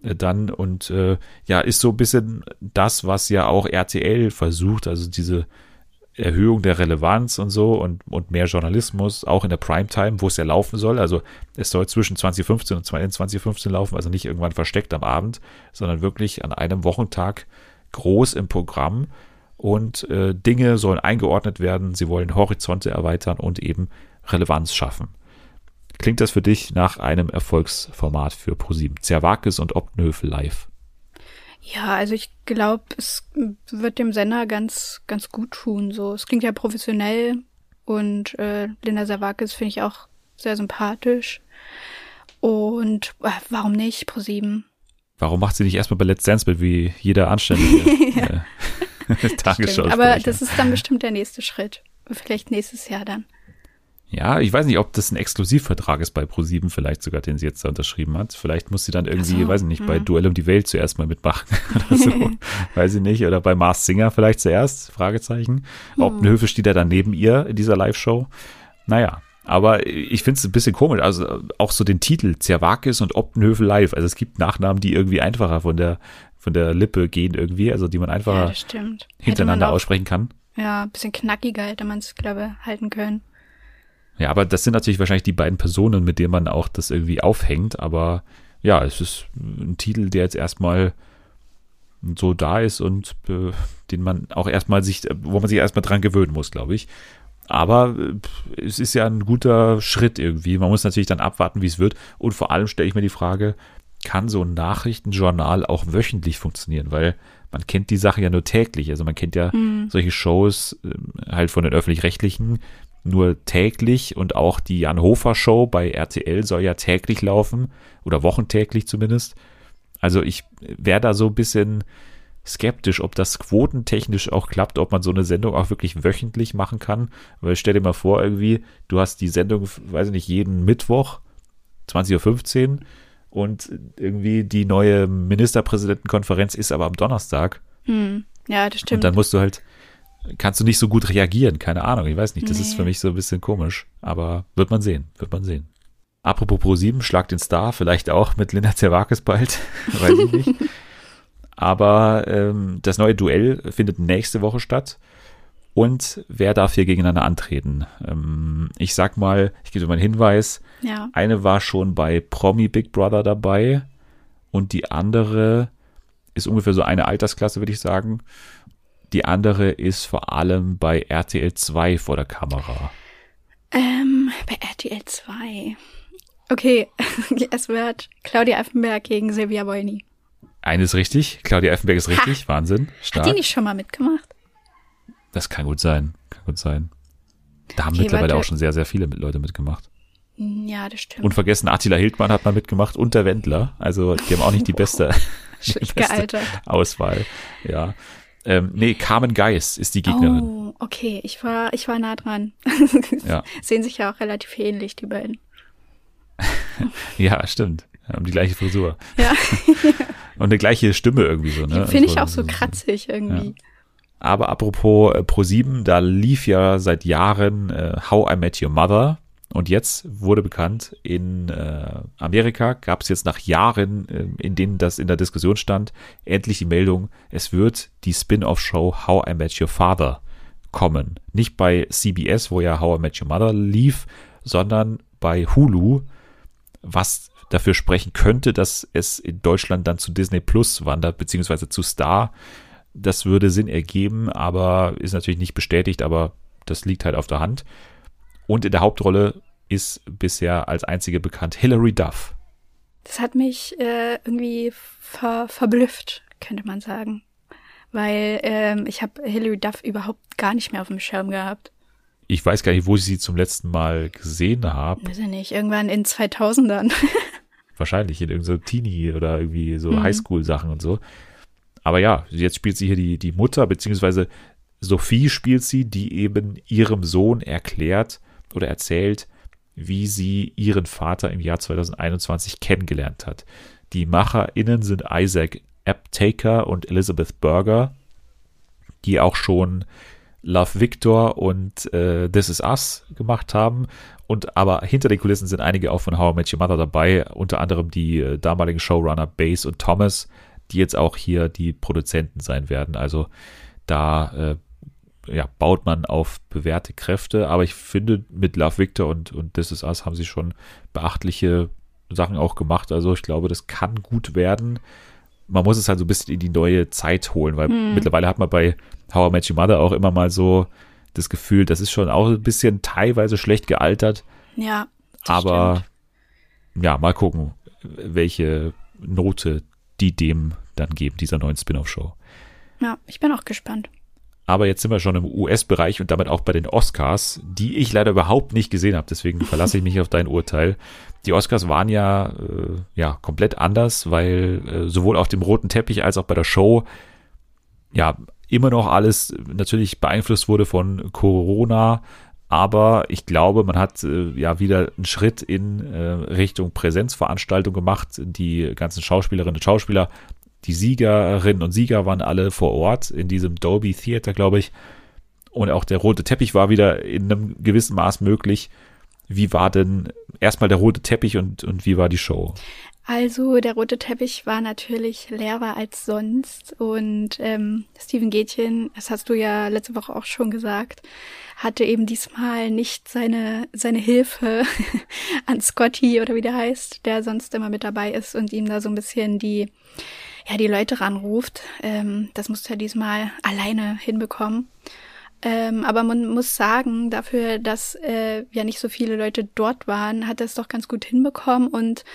Speaker 1: äh, dann und äh, ja, ist so ein bisschen das, was ja auch RTL versucht, also diese Erhöhung der Relevanz und so und, und mehr Journalismus, auch in der Primetime, wo es ja laufen soll. Also es soll zwischen 2015 und 2015 laufen, also nicht irgendwann versteckt am Abend, sondern wirklich an einem Wochentag groß im Programm. und äh, Dinge sollen eingeordnet werden, sie wollen Horizonte erweitern und eben Relevanz schaffen. Klingt das für dich nach einem Erfolgsformat für ProSieben? Zerwakis und Optenhöfel live.
Speaker 2: Ja, also ich glaube, es wird dem Sender ganz, ganz gut tun. So, es klingt ja professionell und äh, Linda Savakis finde ich auch sehr sympathisch. Und äh, warum nicht ProSieben?
Speaker 1: Warum macht sie nicht erstmal bei Let's Dance mit wie jeder anständige *laughs* äh, *laughs* Tagesschau?
Speaker 2: Aber das ist dann bestimmt der nächste Schritt. Vielleicht nächstes Jahr dann.
Speaker 1: Ja, ich weiß nicht, ob das ein Exklusivvertrag ist bei Pro7 vielleicht sogar, den sie jetzt da unterschrieben hat. Vielleicht muss sie dann irgendwie, so, weiß ich nicht, mh. bei hm. Duell um die Welt zuerst mal mitmachen *laughs* oder so. *laughs* weiß ich nicht. Oder bei Mars Singer vielleicht zuerst, Fragezeichen. Hm. Optenhöfe steht ja dann neben ihr in dieser Live-Show. Naja, aber ich finde es ein bisschen komisch. Also auch so den Titel Zerwakis und Optenhöfe live. Also es gibt Nachnamen, die irgendwie einfacher von der, von der Lippe gehen irgendwie, also die man einfacher ja, hintereinander man auch, aussprechen kann.
Speaker 2: Ja, ein bisschen knackiger hätte man es, glaube ich, halten können.
Speaker 1: Ja, aber das sind natürlich wahrscheinlich die beiden Personen, mit denen man auch das irgendwie aufhängt. Aber ja, es ist ein Titel, der jetzt erstmal so da ist und äh, den man auch erstmal sich, wo man sich erstmal dran gewöhnen muss, glaube ich. Aber äh, es ist ja ein guter Schritt irgendwie. Man muss natürlich dann abwarten, wie es wird. Und vor allem stelle ich mir die Frage, kann so ein Nachrichtenjournal auch wöchentlich funktionieren? Weil man kennt die Sache ja nur täglich. Also man kennt ja mhm. solche Shows äh, halt von den öffentlich-rechtlichen nur täglich und auch die Jan Hofer Show bei RTL soll ja täglich laufen oder wochentäglich zumindest. Also ich wäre da so ein bisschen skeptisch, ob das quotentechnisch auch klappt, ob man so eine Sendung auch wirklich wöchentlich machen kann. Weil stell dir mal vor, irgendwie, du hast die Sendung, weiß ich nicht, jeden Mittwoch, 20.15 Uhr und irgendwie die neue Ministerpräsidentenkonferenz ist aber am Donnerstag.
Speaker 2: Hm. Ja, das stimmt.
Speaker 1: Und dann musst du halt kannst du nicht so gut reagieren. Keine Ahnung, ich weiß nicht. Das nee. ist für mich so ein bisschen komisch. Aber wird man sehen, wird man sehen. Apropos Pro7, schlag den Star, vielleicht auch mit Linda Zerwakis bald. *laughs* weiß ich nicht. Aber ähm, das neue Duell findet nächste Woche statt. Und wer darf hier gegeneinander antreten? Ähm, ich sag mal, ich gebe dir mal einen Hinweis.
Speaker 2: Ja.
Speaker 1: Eine war schon bei Promi Big Brother dabei und die andere ist ungefähr so eine Altersklasse, würde ich sagen. Die andere ist vor allem bei RTL 2 vor der Kamera.
Speaker 2: Ähm, bei RTL 2. Okay, *laughs* es wird Claudia Effenberg gegen Silvia Wolny.
Speaker 1: Eines richtig, Claudia Effenberg ist richtig, ha. Wahnsinn.
Speaker 2: Stark. Hat die nicht schon mal mitgemacht?
Speaker 1: Das kann gut sein, kann gut sein. Da haben okay, mittlerweile warte. auch schon sehr, sehr viele Leute mitgemacht.
Speaker 2: Ja, das stimmt.
Speaker 1: Und vergessen, Attila Hildmann hat mal mitgemacht und der Wendler. Also die haben auch nicht die *laughs* beste, *laughs*
Speaker 2: die beste
Speaker 1: Auswahl. Ja. Ähm, nee, Carmen Geis ist die Gegnerin.
Speaker 2: Oh, okay, ich war, ich war nah dran.
Speaker 1: ja. *laughs*
Speaker 2: Sehen sich ja auch relativ ähnlich, die beiden. *laughs*
Speaker 1: ja, stimmt. Haben die gleiche Frisur.
Speaker 2: Ja. *laughs*
Speaker 1: Und eine gleiche Stimme irgendwie so, ne?
Speaker 2: Finde ich also auch so kratzig irgendwie. Ja.
Speaker 1: Aber apropos äh, Pro7, da lief ja seit Jahren äh, How I Met Your Mother und jetzt wurde bekannt, in äh, Amerika gab es jetzt nach Jahren, äh, in denen das in der Diskussion stand, endlich die Meldung, es wird die Spin-off-Show How I Met Your Father kommen. Nicht bei CBS, wo ja How I Met Your Mother lief, sondern bei Hulu, was dafür sprechen könnte, dass es in Deutschland dann zu Disney Plus wandert, beziehungsweise zu Star. Das würde Sinn ergeben, aber ist natürlich nicht bestätigt, aber das liegt halt auf der Hand. Und in der Hauptrolle ist bisher als einzige bekannt Hilary Duff.
Speaker 2: Das hat mich äh, irgendwie ver verblüfft, könnte man sagen. Weil ähm, ich habe Hilary Duff überhaupt gar nicht mehr auf dem Schirm gehabt.
Speaker 1: Ich weiß gar nicht, wo ich sie zum letzten Mal gesehen habe.
Speaker 2: Weiß ich nicht, irgendwann in 2000ern. *laughs*
Speaker 1: Wahrscheinlich in irgendeinem so Teenie oder irgendwie so mhm. Highschool-Sachen und so. Aber ja, jetzt spielt sie hier die, die Mutter, beziehungsweise Sophie spielt sie, die eben ihrem Sohn erklärt, oder erzählt, wie sie ihren Vater im Jahr 2021 kennengelernt hat. Die MacherInnen sind Isaac Aptaker und Elizabeth Berger, die auch schon Love Victor und äh, This Is Us gemacht haben. Und aber hinter den Kulissen sind einige auch von How I Met Your Mother dabei, unter anderem die äh, damaligen Showrunner Base und Thomas, die jetzt auch hier die Produzenten sein werden. Also da äh, ja, baut man auf bewährte Kräfte. Aber ich finde, mit Love Victor und, und This Is Us haben sie schon beachtliche Sachen auch gemacht. Also ich glaube, das kann gut werden. Man muss es halt so ein bisschen in die neue Zeit holen, weil mhm. mittlerweile hat man bei How I Met Your Mother auch immer mal so das Gefühl, das ist schon auch ein bisschen teilweise schlecht gealtert.
Speaker 2: Ja.
Speaker 1: Aber
Speaker 2: stimmt.
Speaker 1: ja, mal gucken, welche Note die dem dann geben, dieser neuen Spin-off-Show.
Speaker 2: Ja, ich bin auch gespannt.
Speaker 1: Aber jetzt sind wir schon im US-Bereich und damit auch bei den Oscars, die ich leider überhaupt nicht gesehen habe. Deswegen verlasse ich mich auf dein Urteil. Die Oscars waren ja, äh, ja komplett anders, weil äh, sowohl auf dem roten Teppich als auch bei der Show ja immer noch alles natürlich beeinflusst wurde von Corona. Aber ich glaube, man hat äh, ja wieder einen Schritt in äh, Richtung Präsenzveranstaltung gemacht. Die ganzen Schauspielerinnen und Schauspieler die Siegerinnen und Sieger waren alle vor Ort in diesem Dolby Theater, glaube ich. Und auch der rote Teppich war wieder in einem gewissen Maß möglich. Wie war denn erstmal der rote Teppich und, und wie war die Show?
Speaker 2: Also der rote Teppich war natürlich leerer als sonst und ähm, Steven Gätchen, das hast du ja letzte Woche auch schon gesagt, hatte eben diesmal nicht seine seine Hilfe *laughs* an Scotty oder wie der heißt, der sonst immer mit dabei ist und ihm da so ein bisschen die ja die Leute ranruft. Ähm, das musste er diesmal alleine hinbekommen. Ähm, aber man muss sagen, dafür, dass äh, ja nicht so viele Leute dort waren, hat er es doch ganz gut hinbekommen und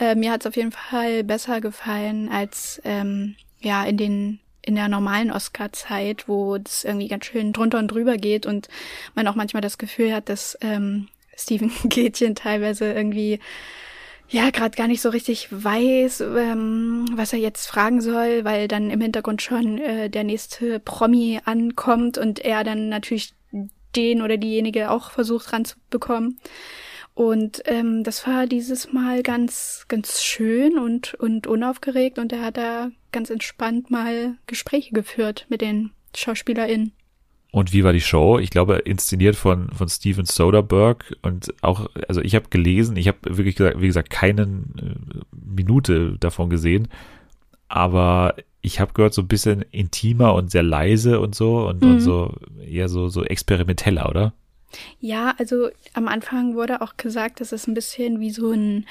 Speaker 2: äh, mir hat es auf jeden Fall besser gefallen als ähm, ja in den in der normalen Oscar-Zeit, wo es irgendwie ganz schön drunter und drüber geht und man auch manchmal das Gefühl hat, dass ähm, Steven *laughs* Gätchen teilweise irgendwie ja gerade gar nicht so richtig weiß, ähm, was er jetzt fragen soll, weil dann im Hintergrund schon äh, der nächste Promi ankommt und er dann natürlich den oder diejenige auch versucht ranzubekommen. Und ähm, das war dieses Mal ganz, ganz schön und, und unaufgeregt und er hat da ganz entspannt mal Gespräche geführt mit den SchauspielerInnen.
Speaker 1: Und wie war die Show? Ich glaube, inszeniert von, von Steven Soderbergh und auch, also ich habe gelesen, ich habe wirklich gesagt, wie gesagt, keine äh, Minute davon gesehen, aber ich habe gehört, so ein bisschen intimer und sehr leise und so und,
Speaker 2: Mhm.
Speaker 1: und so eher so, so experimenteller, oder?
Speaker 2: Ja, also am Anfang wurde auch gesagt, dass es ein bisschen wie so ein,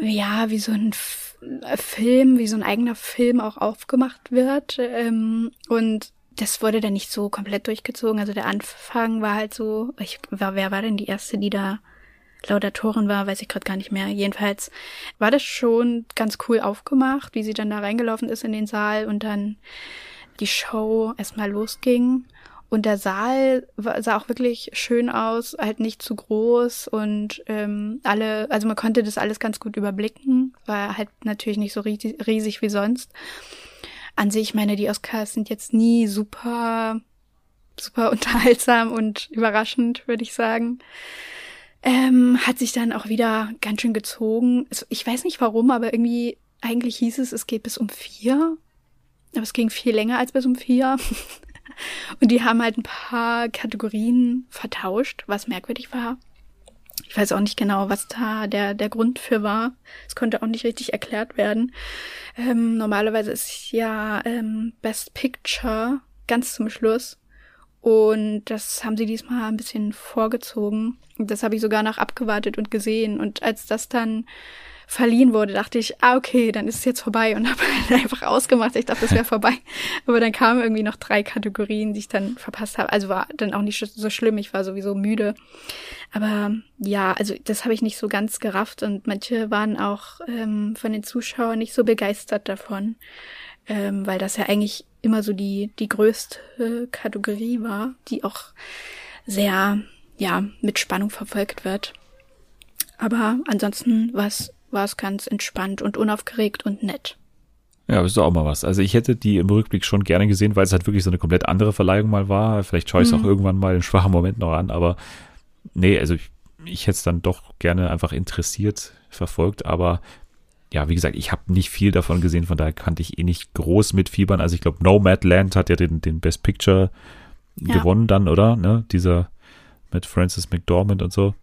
Speaker 2: ja, wie so ein F Film, wie so ein eigener Film auch aufgemacht wird. Ähm, und das wurde dann nicht so komplett durchgezogen. Also der Anfang war halt so, ich, wer, wer war denn die erste, die da Laudatorin war, weiß ich gerade gar nicht mehr. Jedenfalls war das schon ganz cool aufgemacht, wie sie dann da reingelaufen ist in den Saal und dann die Show erstmal losging. Und der Saal war, sah auch wirklich schön aus, halt nicht zu groß und ähm, alle, also man konnte das alles ganz gut überblicken, war halt natürlich nicht so riesig, riesig wie sonst. An sich, ich meine, die Oscars sind jetzt nie super, super *laughs* unterhaltsam und überraschend, würde ich sagen. Ähm, hat sich dann auch wieder ganz schön gezogen. Es- Ich weiß nicht warum, aber irgendwie, eigentlich hieß es, es geht bis um vier. Aber es ging viel länger als bis um vier. *laughs* Und die haben halt ein paar Kategorien vertauscht, was merkwürdig war. Ich weiß auch nicht genau, was da der, der Grund für war. Es konnte auch nicht richtig erklärt werden. Ähm, normalerweise ist ja ähm, Best Picture ganz zum Schluss. Und das haben sie diesmal ein bisschen vorgezogen. Das habe ich sogar noch abgewartet und gesehen. Und als das dann verliehen wurde, dachte ich, ah, okay, dann ist es jetzt vorbei und *laughs* habe halt einfach ausgemacht. Ich dachte, das wäre *laughs* vorbei. Aber dann kamen irgendwie noch drei Kategorien, die ich dann verpasst habe. Also war dann auch nicht so schlimm, ich war sowieso müde. Aber ja, also das habe ich nicht so ganz gerafft und manche waren auch ähm, von den Zuschauern nicht so begeistert davon, ähm, weil das ja eigentlich immer so die, die größte Kategorie war, die auch sehr, ja, mit Spannung verfolgt wird. Aber ansonsten war es war es ganz entspannt und unaufgeregt und nett.
Speaker 1: Ja, ist doch auch mal was. Also ich hätte die im Rückblick schon gerne gesehen, weil es halt wirklich so eine komplett andere Verleihung mal war. Vielleicht schaue ich es
Speaker 2: Mhm.
Speaker 1: auch irgendwann mal in schwachen Moment noch an, aber nee, also ich, ich hätte es dann doch gerne einfach interessiert verfolgt, aber ja, wie gesagt, ich habe nicht viel davon gesehen, von daher kannte ich eh nicht groß mitfiebern. Also ich glaube, Nomadland hat ja den, den Best Picture
Speaker 2: Ja.
Speaker 1: gewonnen dann, oder? Ne? Dieser mit Francis McDormand und so.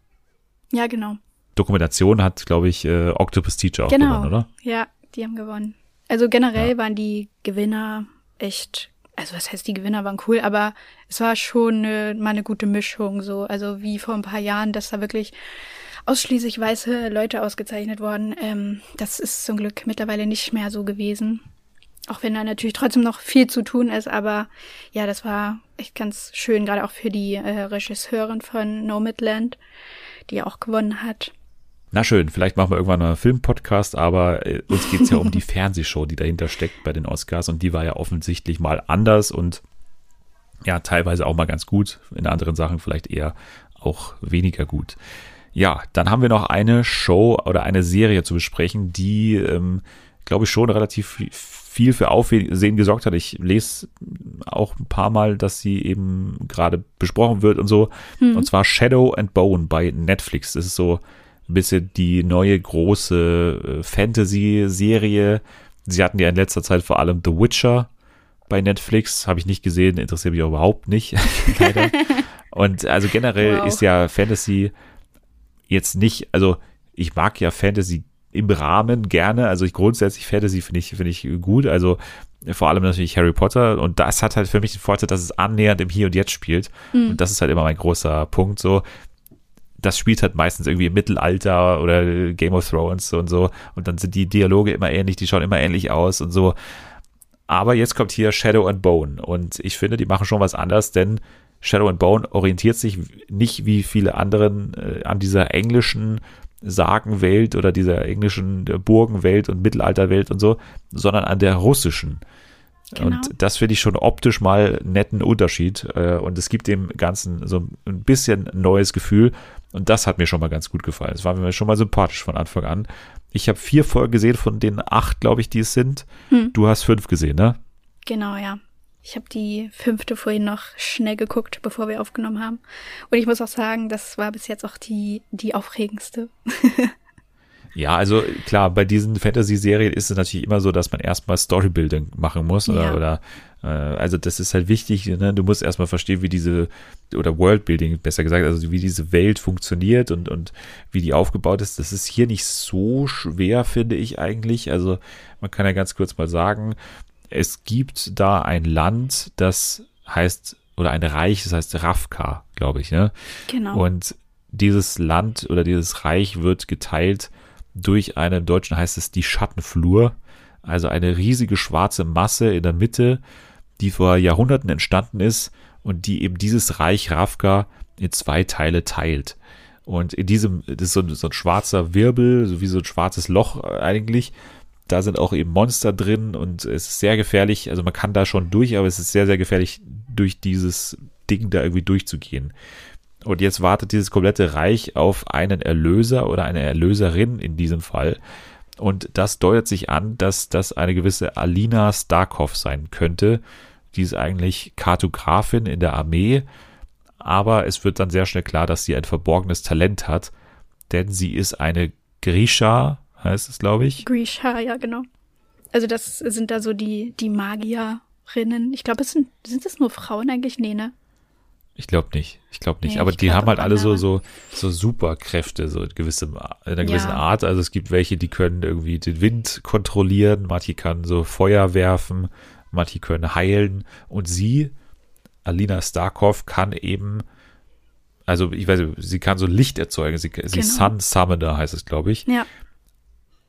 Speaker 2: Ja, genau.
Speaker 1: Dokumentation hat, glaube ich, äh, Octopus Teacher auch
Speaker 2: genau.
Speaker 1: gewonnen, oder?
Speaker 2: Ja, die haben gewonnen. Also generell waren die Gewinner echt, also was heißt, die Gewinner waren cool, aber es war schon eine, mal eine gute Mischung, so. Also wie vor ein paar Jahren, dass da wirklich ausschließlich weiße Leute ausgezeichnet wurden. Ähm, das ist zum Glück mittlerweile nicht mehr so gewesen. Auch wenn da natürlich trotzdem noch viel zu tun ist, aber ja, das war echt ganz schön, gerade auch für die äh, Regisseurin von Nomadland, die auch gewonnen hat.
Speaker 1: Na schön, vielleicht machen wir irgendwann mal einen Filmpodcast, aber äh, uns geht's ja um die *laughs* Fernsehshow, die dahinter steckt bei den Oscars und die war ja offensichtlich mal anders und ja, teilweise auch mal ganz gut, in anderen Sachen vielleicht eher auch weniger gut. Ja, dann haben wir noch eine Show oder eine Serie zu besprechen, die, ähm, glaube ich, schon relativ viel für Aufsehen gesorgt hat. Ich lese auch ein paar Mal, dass sie eben gerade besprochen wird und so. Mhm. Und zwar Shadow and Bone bei Netflix. Das ist so ein bisschen die neue große äh, Fantasy-Serie. Sie hatten ja in letzter Zeit vor allem The Witcher bei Netflix. Habe ich nicht gesehen, interessiert mich auch überhaupt nicht. *laughs* und also generell wow. ist ja Fantasy jetzt nicht, also ich mag ja Fantasy im Rahmen gerne. Also ich grundsätzlich Fantasy finde ich, finde ich gut. Also vor allem natürlich Harry Potter. Und das hat halt für mich den Vorteil, dass es annähernd im Hier und Jetzt spielt. Mhm. Und das ist halt immer mein großer Punkt. So, das spielt halt meistens irgendwie im Mittelalter oder Game of Thrones und so. Und dann sind die Dialoge immer ähnlich, die schauen immer ähnlich aus und so. Aber jetzt kommt hier Shadow and Bone. Und ich finde, die machen schon was anders, denn Shadow and Bone orientiert sich nicht wie viele anderen äh, an dieser englischen Sagenwelt oder dieser englischen Burgenwelt und Mittelalterwelt und so, sondern an der russischen. Genau. Und das finde ich schon optisch mal einen netten Unterschied. Äh, und es gibt dem Ganzen so ein bisschen neues Gefühl. Und das hat mir schon mal ganz gut gefallen. Es war mir schon mal sympathisch von Anfang an. Ich habe vier Folgen gesehen von den acht, glaube ich, die es sind. Hm. Du hast fünf gesehen, ne?
Speaker 2: Genau, ja. Ich habe die fünfte vorhin noch schnell geguckt, bevor wir aufgenommen haben. Und ich muss auch sagen, das war bis jetzt auch die, die aufregendste. *laughs*
Speaker 1: ja, also klar, bei diesen Fantasy-Serien ist es natürlich immer so, dass man erstmal Storybuilding machen muss oder, ja. oder äh, also das ist halt wichtig, ne? du musst erstmal verstehen, wie diese, oder Worldbuilding, besser gesagt, also wie diese Welt funktioniert und, und wie die aufgebaut ist. Das ist hier nicht so schwer, finde ich eigentlich. Also man kann ja ganz kurz mal sagen, es gibt da ein Land, das heißt, oder ein Reich, das heißt Rafka, glaube ich, ne?
Speaker 2: Genau.
Speaker 1: Und dieses Land oder dieses Reich wird geteilt durch eine, im Deutschen heißt es die Schattenflur, also eine riesige schwarze Masse in der Mitte, die vor Jahrhunderten entstanden ist und die eben dieses Reich Rafka in zwei Teile teilt. Und in diesem, das ist so ein, so ein schwarzer Wirbel, so wie so ein schwarzes Loch eigentlich, da sind auch eben Monster drin und es ist sehr gefährlich. Also man kann da schon durch, aber es ist sehr, sehr gefährlich, durch dieses Ding da irgendwie durchzugehen. Und jetzt wartet dieses komplette Reich auf einen Erlöser oder eine Erlöserin in diesem Fall. Und das deutet sich an, dass das eine gewisse Alina Starkov sein könnte. Die ist eigentlich Kartografin in der Armee. Aber es wird dann sehr schnell klar, dass sie ein verborgenes Talent hat. Denn sie ist eine Grisha, heißt es, glaube ich.
Speaker 2: Grisha, ja, genau. Also das sind da so die, die Magierinnen. Ich glaube, es sind, sind es nur Frauen eigentlich? Nee, ne?
Speaker 1: Ich glaube nicht. Ich glaube nicht. Nee, Aber die haben halt alle so, so, so Superkräfte, so gewisse, in einer gewissen ja. Art. Also es gibt welche, die können irgendwie den Wind kontrollieren. Manche kann so Feuer werfen. Manche können heilen. Und sie, Alina Starkov, kann eben, also ich weiß nicht, sie kann so Licht erzeugen. Sie, sie genau. Sun Summoner heißt es, glaube ich.
Speaker 2: Ja.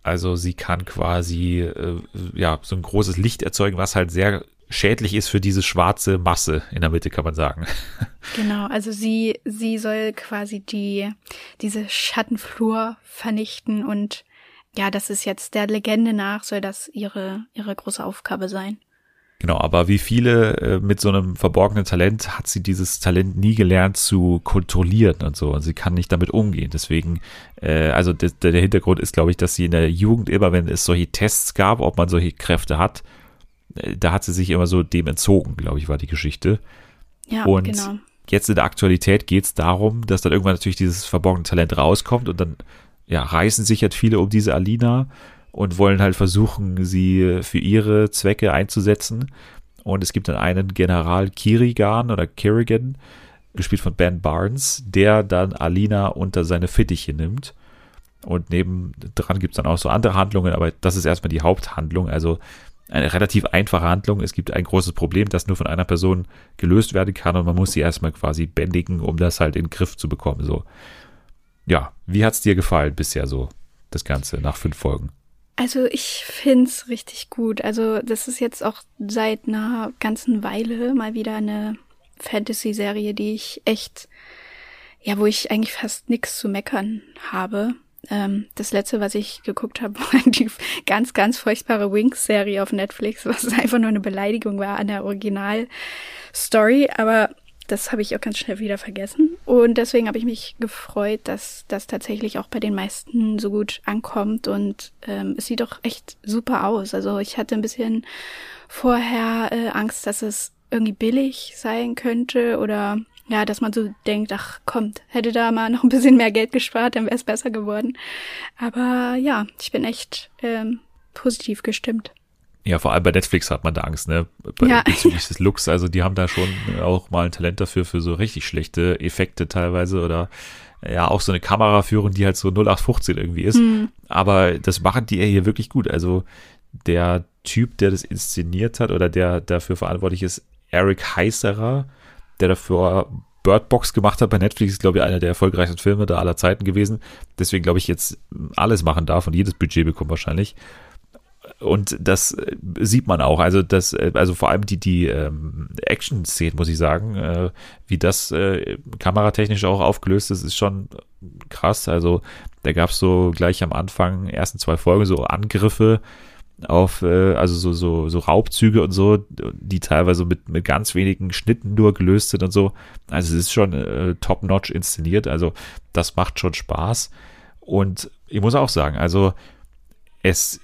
Speaker 1: Also sie kann quasi äh, ja so ein großes Licht erzeugen, was halt sehr schädlich ist für diese schwarze Masse in der Mitte, kann man sagen. *laughs*
Speaker 2: Genau, also sie sie soll quasi die diese Schattenflur vernichten und ja, das ist jetzt der Legende nach soll das ihre ihre große Aufgabe sein.
Speaker 1: Genau, aber wie viele äh, mit so einem verborgenen Talent hat sie dieses Talent nie gelernt zu kontrollieren und so. Und sie kann nicht damit umgehen. Deswegen, äh, also der, der Hintergrund ist, glaube ich, dass sie in der Jugend immer, wenn es solche Tests gab, ob man solche Kräfte hat, äh, da hat sie sich immer so dem entzogen, glaube ich, war die Geschichte.
Speaker 2: Ja,
Speaker 1: und
Speaker 2: genau.
Speaker 1: jetzt in der Aktualität geht es darum, dass dann irgendwann natürlich dieses verborgene Talent rauskommt und dann ja, reißen sich halt viele um diese Alina und wollen halt versuchen, sie für ihre Zwecke einzusetzen. Und es gibt dann einen General Kirigan oder Kirigan, gespielt von Ben Barnes, der dann Alina unter seine Fittiche nimmt. Und nebendran gibt es dann auch so andere Handlungen, aber das ist erstmal die Haupthandlung. Also eine relativ einfache Handlung. Es gibt ein großes Problem, das nur von einer Person gelöst werden kann und man muss sie erstmal quasi bändigen, um das halt in den Griff zu bekommen. So. Ja, wie hat es dir gefallen bisher so, das Ganze, nach fünf Folgen?
Speaker 2: Also ich find's richtig gut. Also das ist jetzt auch seit einer ganzen Weile mal wieder eine Fantasy-Serie, die ich echt, ja, wo ich eigentlich fast nichts zu meckern habe. Ähm, das letzte, was ich geguckt habe, *laughs* war die ganz, ganz furchtbare Wings-Serie auf Netflix, was *laughs* einfach nur eine Beleidigung war an der Original-Story. Aber das habe ich auch ganz schnell wieder vergessen. Und deswegen habe ich mich gefreut, dass das tatsächlich auch bei den meisten so gut ankommt. Und ähm, es sieht doch echt super aus. Also ich hatte ein bisschen vorher äh, Angst, dass es irgendwie billig sein könnte oder ja, dass man so denkt, ach kommt, hätte da mal noch ein bisschen mehr Geld gespart, dann wäre es besser geworden. Aber ja, ich bin echt ähm, positiv gestimmt.
Speaker 1: Ja, vor allem bei Netflix hat man da Angst, ne? Bei,
Speaker 2: Ja.
Speaker 1: Bezüglich des *laughs* Looks. Also die haben da schon auch mal ein Talent dafür, für so richtig schlechte Effekte teilweise oder ja, auch so eine Kameraführung, die halt so 0815 irgendwie ist. Aber das machen die hier wirklich gut. Also der Typ, der das inszeniert hat oder der dafür verantwortlich ist, Eric Heiserer, der dafür Bird Box gemacht hat bei Netflix, ist, glaube ich, einer der erfolgreichsten Filme der aller Zeiten gewesen. Deswegen, glaube ich, jetzt alles machen darf und jedes Budget bekommt wahrscheinlich. Und das äh, sieht man auch. Also das, äh, also vor allem die, die ähm, Action-Szenen, muss ich sagen, äh, wie das äh, kameratechnisch auch aufgelöst ist, ist schon krass. Also da gab es so gleich am Anfang, ersten zwei Folgen, so Angriffe auf, äh, also so, so, so Raubzüge und so, die teilweise mit, mit ganz wenigen Schnitten nur gelöst sind und so. Also es ist schon äh, top-notch inszeniert. Also das macht schon Spaß. Und ich muss auch sagen, also es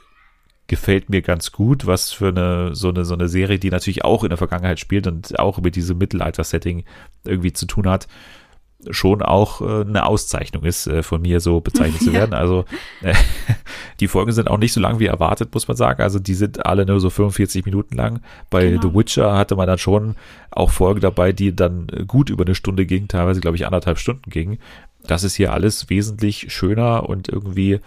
Speaker 1: gefällt mir ganz gut, was für eine so eine so eine Serie, die natürlich auch in der Vergangenheit spielt und auch mit diesem Mittelalter-Setting irgendwie zu tun hat, schon auch äh, eine Auszeichnung ist, äh, von mir so bezeichnet zu *laughs* werden. Also äh, *laughs* die Folgen sind auch nicht so lang wie erwartet, muss man sagen. Also die sind alle nur so 45 Minuten lang. Bei
Speaker 2: Genau.
Speaker 1: The Witcher hatte man dann schon auch Folgen dabei, die dann gut über eine Stunde gingen, teilweise glaube ich anderthalb Stunden gingen. Das ist hier alles wesentlich schöner und irgendwie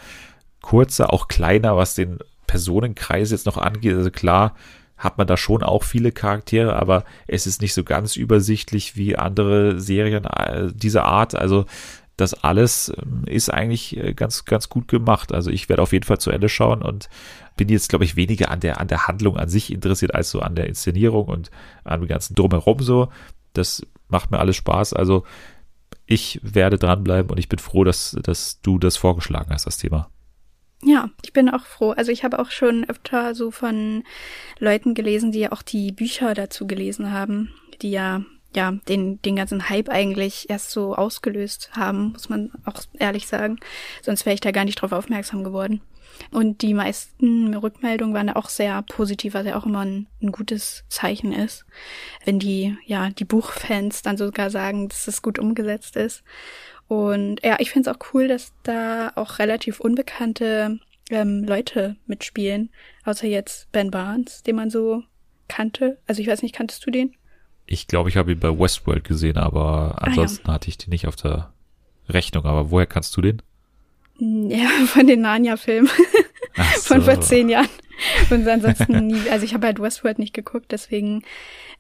Speaker 1: kurzer, auch kleiner, was den Personenkreis jetzt noch angeht. Also klar hat man da schon auch viele Charaktere, aber es ist nicht so ganz übersichtlich wie andere Serien äh, dieser Art. Also das alles ähm, ist eigentlich äh, ganz, ganz gut gemacht. Also ich werde auf jeden Fall zu Ende schauen und bin jetzt, glaube ich, weniger an der, an der Handlung an sich interessiert, als so an der Inszenierung und an dem ganzen Drumherum so. Das macht mir alles Spaß. Also ich werde dranbleiben und ich bin froh, dass, dass du das vorgeschlagen hast, das Thema.
Speaker 2: Ja, ich bin auch froh. Also ich habe auch schon öfter so von Leuten gelesen, die ja auch die Bücher dazu gelesen haben, die ja ja den den ganzen Hype eigentlich erst so ausgelöst haben, muss man auch ehrlich sagen. Sonst wäre ich da gar nicht drauf aufmerksam geworden. Und die meisten Rückmeldungen waren auch sehr positiv, was ja auch immer ein, ein gutes Zeichen ist, wenn die ja die Buchfans dann sogar sagen, dass es gut umgesetzt ist. Und ja, ich finde es auch cool, dass da auch relativ unbekannte ähm, Leute mitspielen, außer jetzt Ben Barnes, den man so kannte. Also ich weiß nicht, kanntest du den?
Speaker 1: Ich glaube, ich habe ihn bei Westworld gesehen, aber
Speaker 2: Ah,
Speaker 1: ansonsten hatte ich den nicht auf der Rechnung. Aber woher kannst du den?
Speaker 2: Ja, *laughs* von den Narnia-Filmen
Speaker 1: Ach
Speaker 2: von
Speaker 1: so.
Speaker 2: vor zehn Jahren. Und ansonsten nie, also ich habe halt Westworld nicht geguckt, deswegen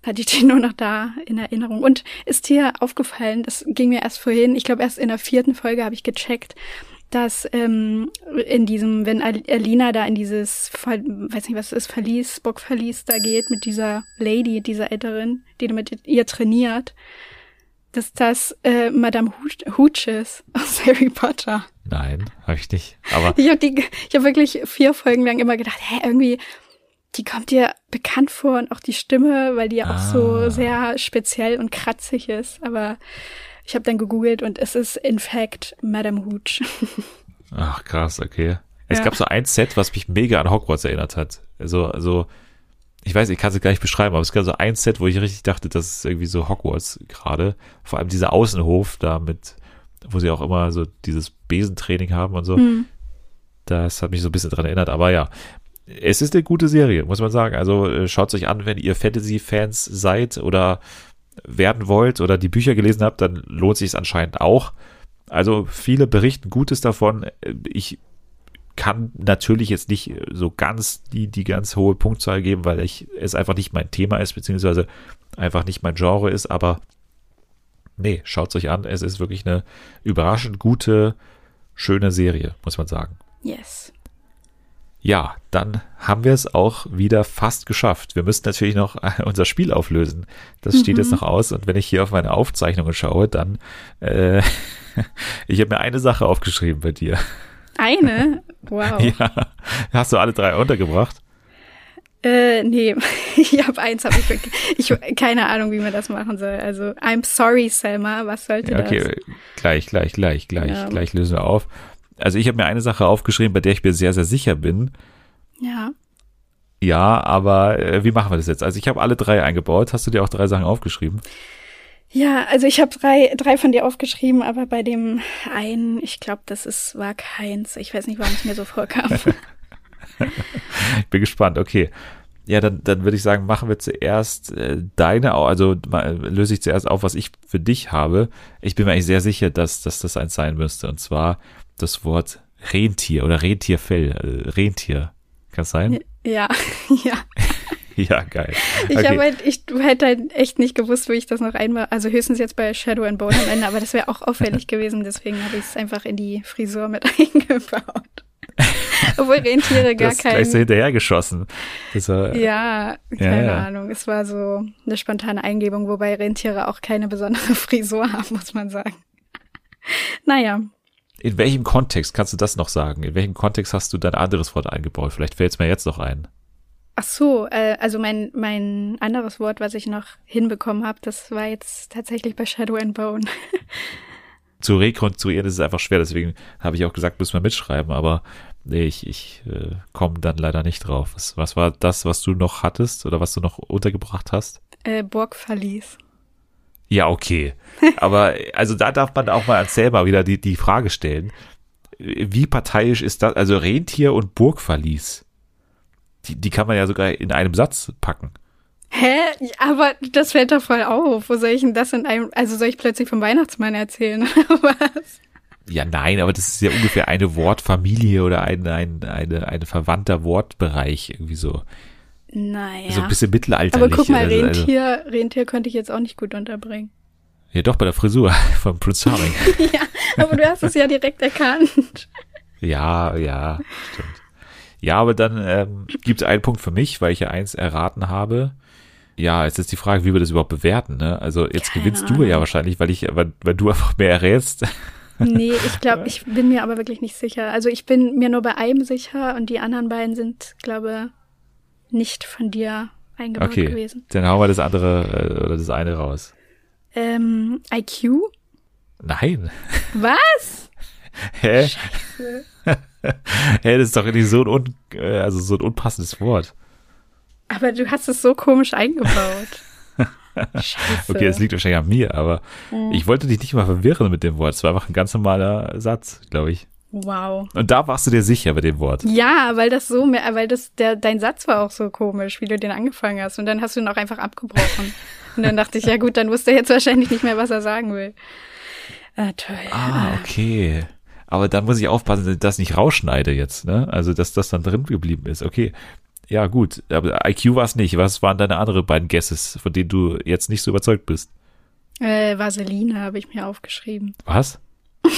Speaker 2: hatte ich den nur noch da in Erinnerung. Und ist dir aufgefallen, das ging mir erst vorhin, ich glaube erst in der vierten Folge habe ich gecheckt, dass ähm, in diesem, wenn Al- Alina da in dieses, weiß nicht was es ist, Verlies, Bockverlies da geht mit dieser Lady, dieser Älteren, die mit ihr trainiert, dass das äh, Madame Hooch, ist aus *laughs* Harry Potter.
Speaker 1: Nein, habe ich nicht. Aber
Speaker 2: Ich habe habe wirklich vier Folgen lang immer gedacht, hä, irgendwie, die kommt dir bekannt vor und auch die Stimme, weil die ja auch so
Speaker 1: Ah.
Speaker 2: sehr speziell und kratzig ist. Aber ich habe dann gegoogelt und es ist in fact Madame Hooch. *laughs*
Speaker 1: ach krass, okay. Es
Speaker 2: Ja.
Speaker 1: gab so ein Set, was mich mega an Hogwarts erinnert hat. Also, also ich weiß, ich kann es gar nicht beschreiben, aber es gab so ein Set, wo ich richtig dachte, das ist irgendwie so Hogwarts gerade. Vor allem dieser Außenhof da mit, wo sie auch immer so dieses Besentraining haben und so. Das hat mich so ein bisschen dran erinnert, aber ja. Es ist eine gute Serie, muss man sagen. Also äh, schaut euch an, wenn ihr Fantasy-Fans seid oder werden wollt oder die Bücher gelesen habt, dann lohnt sich es anscheinend auch. Also viele berichten Gutes davon. Äh, Ich kann natürlich jetzt nicht so ganz die, die ganz hohe Punktzahl geben, weil ich, es einfach nicht mein Thema ist, beziehungsweise einfach nicht mein Genre ist, aber nee, schaut euch an. Es ist wirklich eine überraschend gute, schöne Serie, muss man sagen.
Speaker 2: Yes.
Speaker 1: Ja, dann haben wir es auch wieder fast geschafft. Wir müssen natürlich noch unser Spiel auflösen. Das steht jetzt noch aus. Und wenn ich hier auf meine Aufzeichnungen schaue, dann, äh, *laughs* ich habe mir eine Sache aufgeschrieben bei dir.
Speaker 2: Eine? *laughs* Wow.
Speaker 1: Ja, hast du alle drei untergebracht?
Speaker 2: Äh, nee, *laughs* ich habe eins, habe ich, ich keine Ahnung, wie man das machen soll. Also, I'm sorry, Selma, was sollte
Speaker 1: Ja, okay,
Speaker 2: das?
Speaker 1: gleich, gleich, gleich, gleich,
Speaker 2: Ja.
Speaker 1: gleich lösen wir auf. Also ich habe mir eine Sache aufgeschrieben, bei der ich mir sehr, sehr sicher bin.
Speaker 2: Ja.
Speaker 1: Ja, aber äh, wie machen wir das jetzt? Also ich habe alle drei eingebaut. Hast du dir auch drei Sachen aufgeschrieben?
Speaker 2: Ja, also ich habe drei, drei von dir aufgeschrieben, aber bei dem einen, ich glaube, das ist war keins. Ich weiß nicht, warum es mir so vorkam. *laughs*
Speaker 1: Ich bin gespannt. Okay. Ja, dann, dann würde ich sagen, machen wir zuerst äh, deine, also mal, löse ich zuerst auf, was ich für dich habe. Ich bin mir eigentlich sehr sicher, dass, dass das eins sein müsste. Und zwar das Wort Rentier oder Rentierfell. Äh, Rentier. Kann es sein?
Speaker 2: ja, *laughs* ja. *laughs*
Speaker 1: Ja, geil.
Speaker 2: Ich
Speaker 1: Okay.
Speaker 2: habe halt, ich hätte halt echt nicht gewusst, wie ich das noch einmal, also höchstens jetzt bei Shadow and Bone am Ende, aber das wäre auch auffällig *laughs* gewesen, deswegen habe ich es einfach in die Frisur mit *laughs* eingebaut. Obwohl Rentiere gar
Speaker 1: das ist gleich so
Speaker 2: kein.
Speaker 1: hinterhergeschossen. War,
Speaker 2: Ja, keine
Speaker 1: ja.
Speaker 2: Ahnung. Es war so eine spontane Eingebung, wobei Rentiere auch keine besondere Frisur haben, muss man sagen. Naja,
Speaker 1: In welchem Kontext kannst du das noch sagen? In welchem Kontext hast du dein anderes Wort eingebaut? Vielleicht fällt es mir jetzt noch ein.
Speaker 2: Ach so, äh, also mein, mein anderes Wort, was ich noch hinbekommen habe, das war jetzt tatsächlich bei Shadow and Bone. *laughs*
Speaker 1: Zu rekonstruieren ist es einfach schwer, deswegen habe ich auch gesagt, müssen wir mitschreiben, aber nee, ich, ich äh, komme dann leider nicht drauf. Was, was war das, was du noch hattest oder was du noch untergebracht hast?
Speaker 2: Äh, Burgverlies.
Speaker 1: Ja, okay. *laughs* Aber also da darf man auch mal an Selma wieder die, die Frage stellen. Wie parteiisch ist das? Also Rentier und Burgverlies. Die, die kann man ja sogar in einem Satz packen.
Speaker 2: Hä? Aber das fällt doch voll auf. Wo soll ich denn das in einem, also soll ich plötzlich vom Weihnachtsmann erzählen *laughs* oder was?
Speaker 1: Ja, nein, aber das ist ja ungefähr eine Wortfamilie oder ein, ein, eine, ein verwandter Wortbereich, irgendwie so.
Speaker 2: Naja.
Speaker 1: So ein bisschen mittelalterlich.
Speaker 2: Aber guck mal,
Speaker 1: also, also,
Speaker 2: Rentier, Rentier könnte ich jetzt auch nicht gut unterbringen.
Speaker 1: ja, doch, bei der Frisur *laughs* von Prince Charming. *laughs*
Speaker 2: ja, aber du hast es ja direkt erkannt.
Speaker 1: ja, ja, stimmt. Ja, aber dann ähm, gibt es einen Punkt für mich, weil ich ja eins erraten habe. Ja, jetzt ist die Frage, wie wir das überhaupt bewerten. Ne? Also jetzt
Speaker 2: Keine
Speaker 1: gewinnst du ja
Speaker 2: Ahnung.
Speaker 1: wahrscheinlich, weil ich, weil, weil du einfach mehr errätst. *laughs*
Speaker 2: Nee, ich glaube, ich bin mir aber wirklich nicht sicher. Also ich bin mir nur bei einem sicher und die anderen beiden sind, glaube nicht von dir eingebaut
Speaker 1: Okay,
Speaker 2: gewesen.
Speaker 1: dann hauen wir das andere äh, oder das eine raus.
Speaker 2: Ähm, IQ?
Speaker 1: Nein.
Speaker 2: Was? *laughs*
Speaker 1: Hä? Hä, das ist doch nicht so ein, un, äh, also so ein unpassendes Wort.
Speaker 2: Aber du hast es so komisch eingebaut. *laughs* Scheiße.
Speaker 1: Okay, es liegt wahrscheinlich an mir, aber ich wollte dich nicht mal verwirren mit dem Wort. Es war einfach ein ganz normaler Satz, glaube ich.
Speaker 2: Wow.
Speaker 1: Und da warst du dir sicher bei dem Wort.
Speaker 2: Ja, weil das so, mehr- weil das, der, dein Satz war auch so komisch, wie du den angefangen hast. Und dann hast du ihn auch einfach abgebrochen. *laughs* Und dann dachte ich, ja gut, dann wusste er jetzt wahrscheinlich nicht mehr, was er sagen will. Ah, toll.
Speaker 1: Ah, okay. Aber dann muss ich aufpassen, dass ich das nicht rausschneide jetzt, ne? Also, dass das dann drin geblieben ist. Okay. Ja, gut. Aber IQ war es nicht. Was waren deine anderen beiden Guesses, von denen du jetzt nicht so überzeugt bist?
Speaker 2: Äh, Vaseline habe ich mir aufgeschrieben.
Speaker 1: Was? *laughs*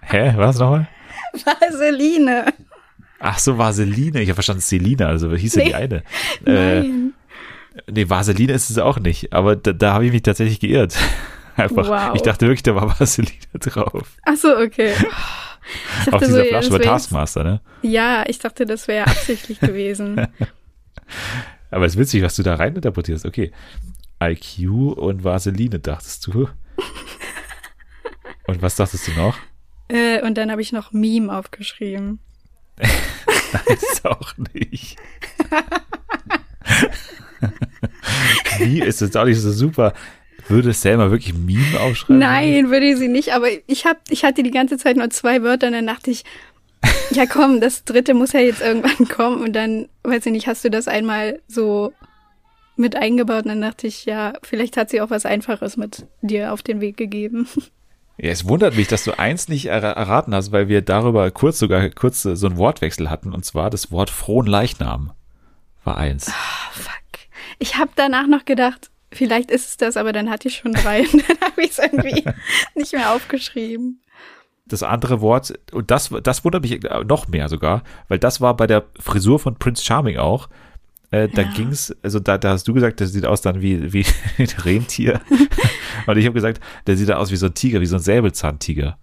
Speaker 1: Hä? Was nochmal?
Speaker 2: Vaseline.
Speaker 1: Ach so, Vaseline. Ich habe verstanden, Selina, also hieß ja die eine. *laughs* Äh,
Speaker 2: Nein.
Speaker 1: nee, Vaseline ist es auch nicht, aber da, da habe ich mich tatsächlich geirrt. Einfach.
Speaker 2: Wow.
Speaker 1: Ich dachte wirklich, da war *laughs* Vaseline drauf.
Speaker 2: Ach so, okay. *laughs*
Speaker 1: Auf dieser
Speaker 2: ja,
Speaker 1: Flasche
Speaker 2: jetzt-
Speaker 1: Taskmaster, ne?
Speaker 2: Ja, ich dachte, das wäre *laughs* absichtlich gewesen.
Speaker 1: Aber es ist witzig, was du da rein interpretierst. Okay. IQ und Vaseline dachtest du. Und was dachtest du noch?
Speaker 2: äh, und dann habe ich noch Meme aufgeschrieben.
Speaker 1: Das ist auch nicht. Wie ist das auch nicht so super? Würde Selma wirklich Meme aufschreiben?
Speaker 2: Nein, würde sie nicht, aber ich hab, ich hatte die ganze Zeit nur zwei Wörter und dann dachte ich, ja komm, das dritte muss ja jetzt irgendwann *laughs* kommen und dann, weiß ich nicht, hast du das einmal so mit eingebaut und dann dachte ich, ja, vielleicht hat sie auch was Einfaches mit dir auf den Weg gegeben. *laughs*
Speaker 1: Ja, es wundert mich, dass du eins nicht er erraten hast, weil wir darüber kurz sogar kurz äh, so einen Wortwechsel hatten und zwar das Wort frohen Leichnam war eins.
Speaker 2: Fuck. Ich habe danach noch gedacht, vielleicht ist es das, aber dann hatte ich schon drei *laughs* und dann habe ich es irgendwie *laughs* nicht mehr aufgeschrieben.
Speaker 1: das andere Wort, und das, das wundert mich noch mehr sogar, weil das war bei der Frisur von Prince Charming auch. Äh, da
Speaker 2: Ja.
Speaker 1: ging's, also da, da hast du gesagt, das sieht aus dann wie, wie *laughs* ein Rentier. und ich habe gesagt, der sieht da aus wie so ein Tiger, wie so ein Säbelzahntiger.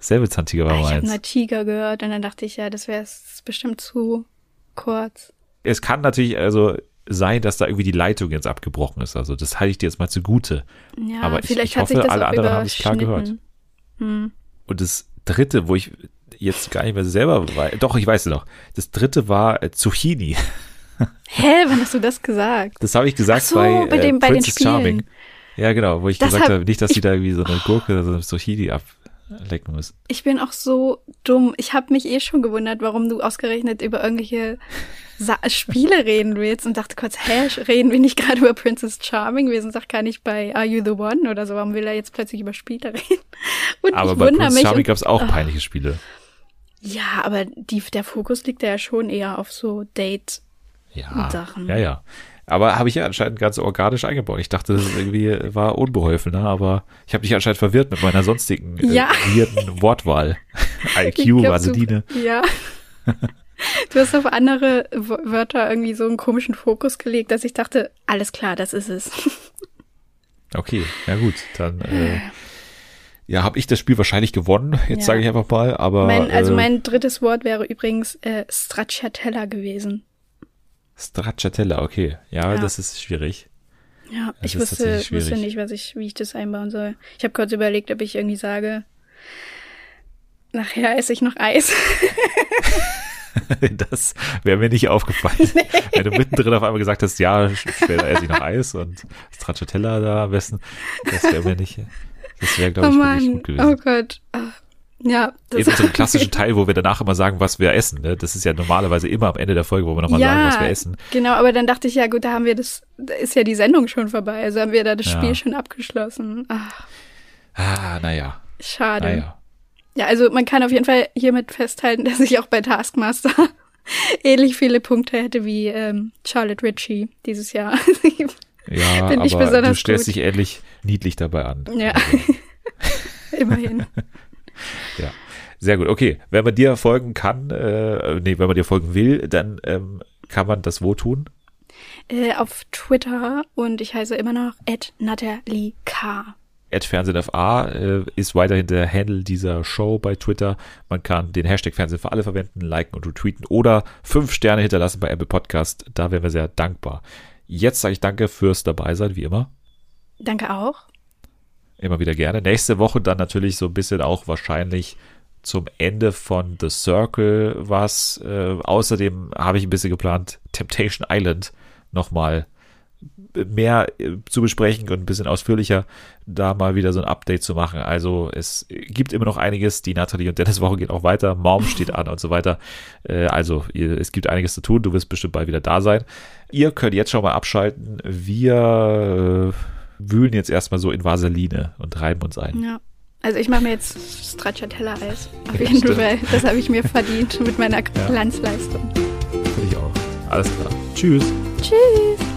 Speaker 1: Säbelzahntiger war
Speaker 2: Ah, ich habe
Speaker 1: meins.
Speaker 2: nur Tiger gehört und dann dachte ich, ja, das wäre bestimmt zu kurz.
Speaker 1: Es kann natürlich also sein, dass da irgendwie die Leitung jetzt abgebrochen ist. Also das halte ich dir jetzt mal zugute.
Speaker 2: Ja,
Speaker 1: Aber ich-
Speaker 2: vielleicht
Speaker 1: ich hoffe, alle anderen haben es klar
Speaker 2: überschnitten.
Speaker 1: Und das dritte, wo ich jetzt gar nicht mehr selber weiß, doch, ich weiß es noch. Das dritte war äh, Zucchini. *laughs*
Speaker 2: Hä, wann hast du das gesagt?
Speaker 1: Das habe ich gesagt
Speaker 2: so,
Speaker 1: bei,
Speaker 2: bei
Speaker 1: äh,
Speaker 2: dem- bei den
Speaker 1: Princess
Speaker 2: Spielen.
Speaker 1: Charming. Ja, genau, wo ich
Speaker 2: Das
Speaker 1: gesagt
Speaker 2: hab-
Speaker 1: habe, nicht, dass
Speaker 2: ich-
Speaker 1: die da irgendwie so eine Gurke oder so eine Zucchini ablecken müssen.
Speaker 2: Ich bin auch so dumm. Ich habe mich eh schon gewundert, warum du ausgerechnet über irgendwelche Sa Spiele reden willst und dachte kurz, hä, reden wir nicht gerade über Princess Charming? Wir sind doch gar nicht bei Are You the One oder so. Warum will er jetzt plötzlich über Spiele reden? *laughs* Und
Speaker 1: Aber
Speaker 2: ich
Speaker 1: bei
Speaker 2: wundere
Speaker 1: Princess. Charming gab es auch peinliche Spiele.
Speaker 2: ja, aber die, der Fokus liegt ja schon eher auf so Date.
Speaker 1: Ja, ja, ja. Aber habe ich ja anscheinend ganz organisch eingebaut. Ich dachte, das irgendwie war unbeholfen, ne? aber ich habe dich anscheinend verwirrt mit meiner sonstigen äh,
Speaker 2: Ja.
Speaker 1: weirden *laughs* Wortwahl. IQ,
Speaker 2: glaub,
Speaker 1: Vaseline.
Speaker 2: Ja. *laughs* *laughs* Du hast auf andere Wörter irgendwie so einen komischen Fokus gelegt, dass ich dachte, alles klar, das ist es. *laughs*
Speaker 1: Okay, ja gut, dann äh, *sighs* ja, habe ich das Spiel wahrscheinlich gewonnen. Jetzt
Speaker 2: Ja.
Speaker 1: sage ich einfach mal, aber
Speaker 2: Mein, also
Speaker 1: äh,
Speaker 2: mein drittes Wort wäre übrigens äh, Stracciatella gewesen.
Speaker 1: Stracciatella, okay. Ja,
Speaker 2: Ja.
Speaker 1: das ist schwierig.
Speaker 2: Ja,
Speaker 1: Das
Speaker 2: ich wusste, wusste nicht, was ich, wie ich das einbauen soll. Ich habe kurz überlegt, ob ich irgendwie sage, nachher esse ich noch Eis. *laughs* *laughs*
Speaker 1: Das wäre mir nicht aufgefallen. *laughs* Wenn du mittendrin auf einmal gesagt hast, ja, später esse ich noch Eis und Stracciatella da am besten, das wäre mir nicht, das wäre, glaube
Speaker 2: oh
Speaker 1: ich,
Speaker 2: Mann,
Speaker 1: gut gewesen.
Speaker 2: oh Gott. Ja, das
Speaker 1: In unserem *laughs* klassischen Teil, wo wir danach immer sagen, was wir essen. Ne? Das ist ja normalerweise immer am Ende der Folge, wo wir nochmal sagen, was wir essen.
Speaker 2: Genau, aber dann dachte ich, ja gut, da haben wir das, da ist ja die Sendung schon vorbei, also haben wir da das
Speaker 1: Ja.
Speaker 2: Spiel schon abgeschlossen. Ach,
Speaker 1: Ah, naja,
Speaker 2: schade.
Speaker 1: naja.
Speaker 2: Ja, also man kann auf jeden Fall hiermit festhalten, *laughs* dass ich auch bei Taskmaster *laughs* ähnlich viele Punkte hätte wie ähm, Charlotte Ritchie dieses Jahr. *laughs*
Speaker 1: Ja,
Speaker 2: Bin ich
Speaker 1: aber du stellst
Speaker 2: gut.
Speaker 1: dich ähnlich niedlich dabei an.
Speaker 2: ja, immerhin.
Speaker 1: Ja, sehr gut. Okay, wenn man dir folgen kann, äh, nee, wenn man dir folgen will, dann ähm, kann man das wo tun?
Speaker 2: Äh, auf Twitter und ich heiße immer noch Natalie K.
Speaker 1: At Fernsehen auf A äh, ist weiterhin der Handle dieser Show bei Twitter. Man kann den Hashtag Fernsehen für alle verwenden, liken und retweeten oder fünf Sterne hinterlassen bei Apple Podcast. Da wären wir sehr dankbar. Jetzt sage ich danke fürs Dabeisein, wie immer.
Speaker 2: Danke auch.
Speaker 1: Immer wieder gerne. Nächste Woche dann natürlich so ein bisschen auch wahrscheinlich zum Ende von The Circle was. Äh, außerdem habe ich ein bisschen geplant, Temptation Island nochmal mehr äh, zu besprechen und ein bisschen ausführlicher da mal wieder so ein Update zu machen. Also es gibt immer noch einiges. Die Nathalie und Dennis Woche geht auch weiter. Mom *laughs* steht an und so weiter. Äh, also es gibt einiges zu tun. Du wirst bestimmt bald wieder da sein. Ihr könnt jetzt schon mal abschalten. Wir äh, wühlen jetzt erstmal so in Vaseline und reiben uns ein.
Speaker 2: Ja. Also ich mache mir jetzt Stracciatella-Eis. Auf
Speaker 1: Ja,
Speaker 2: jeden. Fall. Das habe ich mir verdient mit meiner Glanzleistung.
Speaker 1: Finde ich auch. Alles klar. Tschüss.
Speaker 2: Tschüss.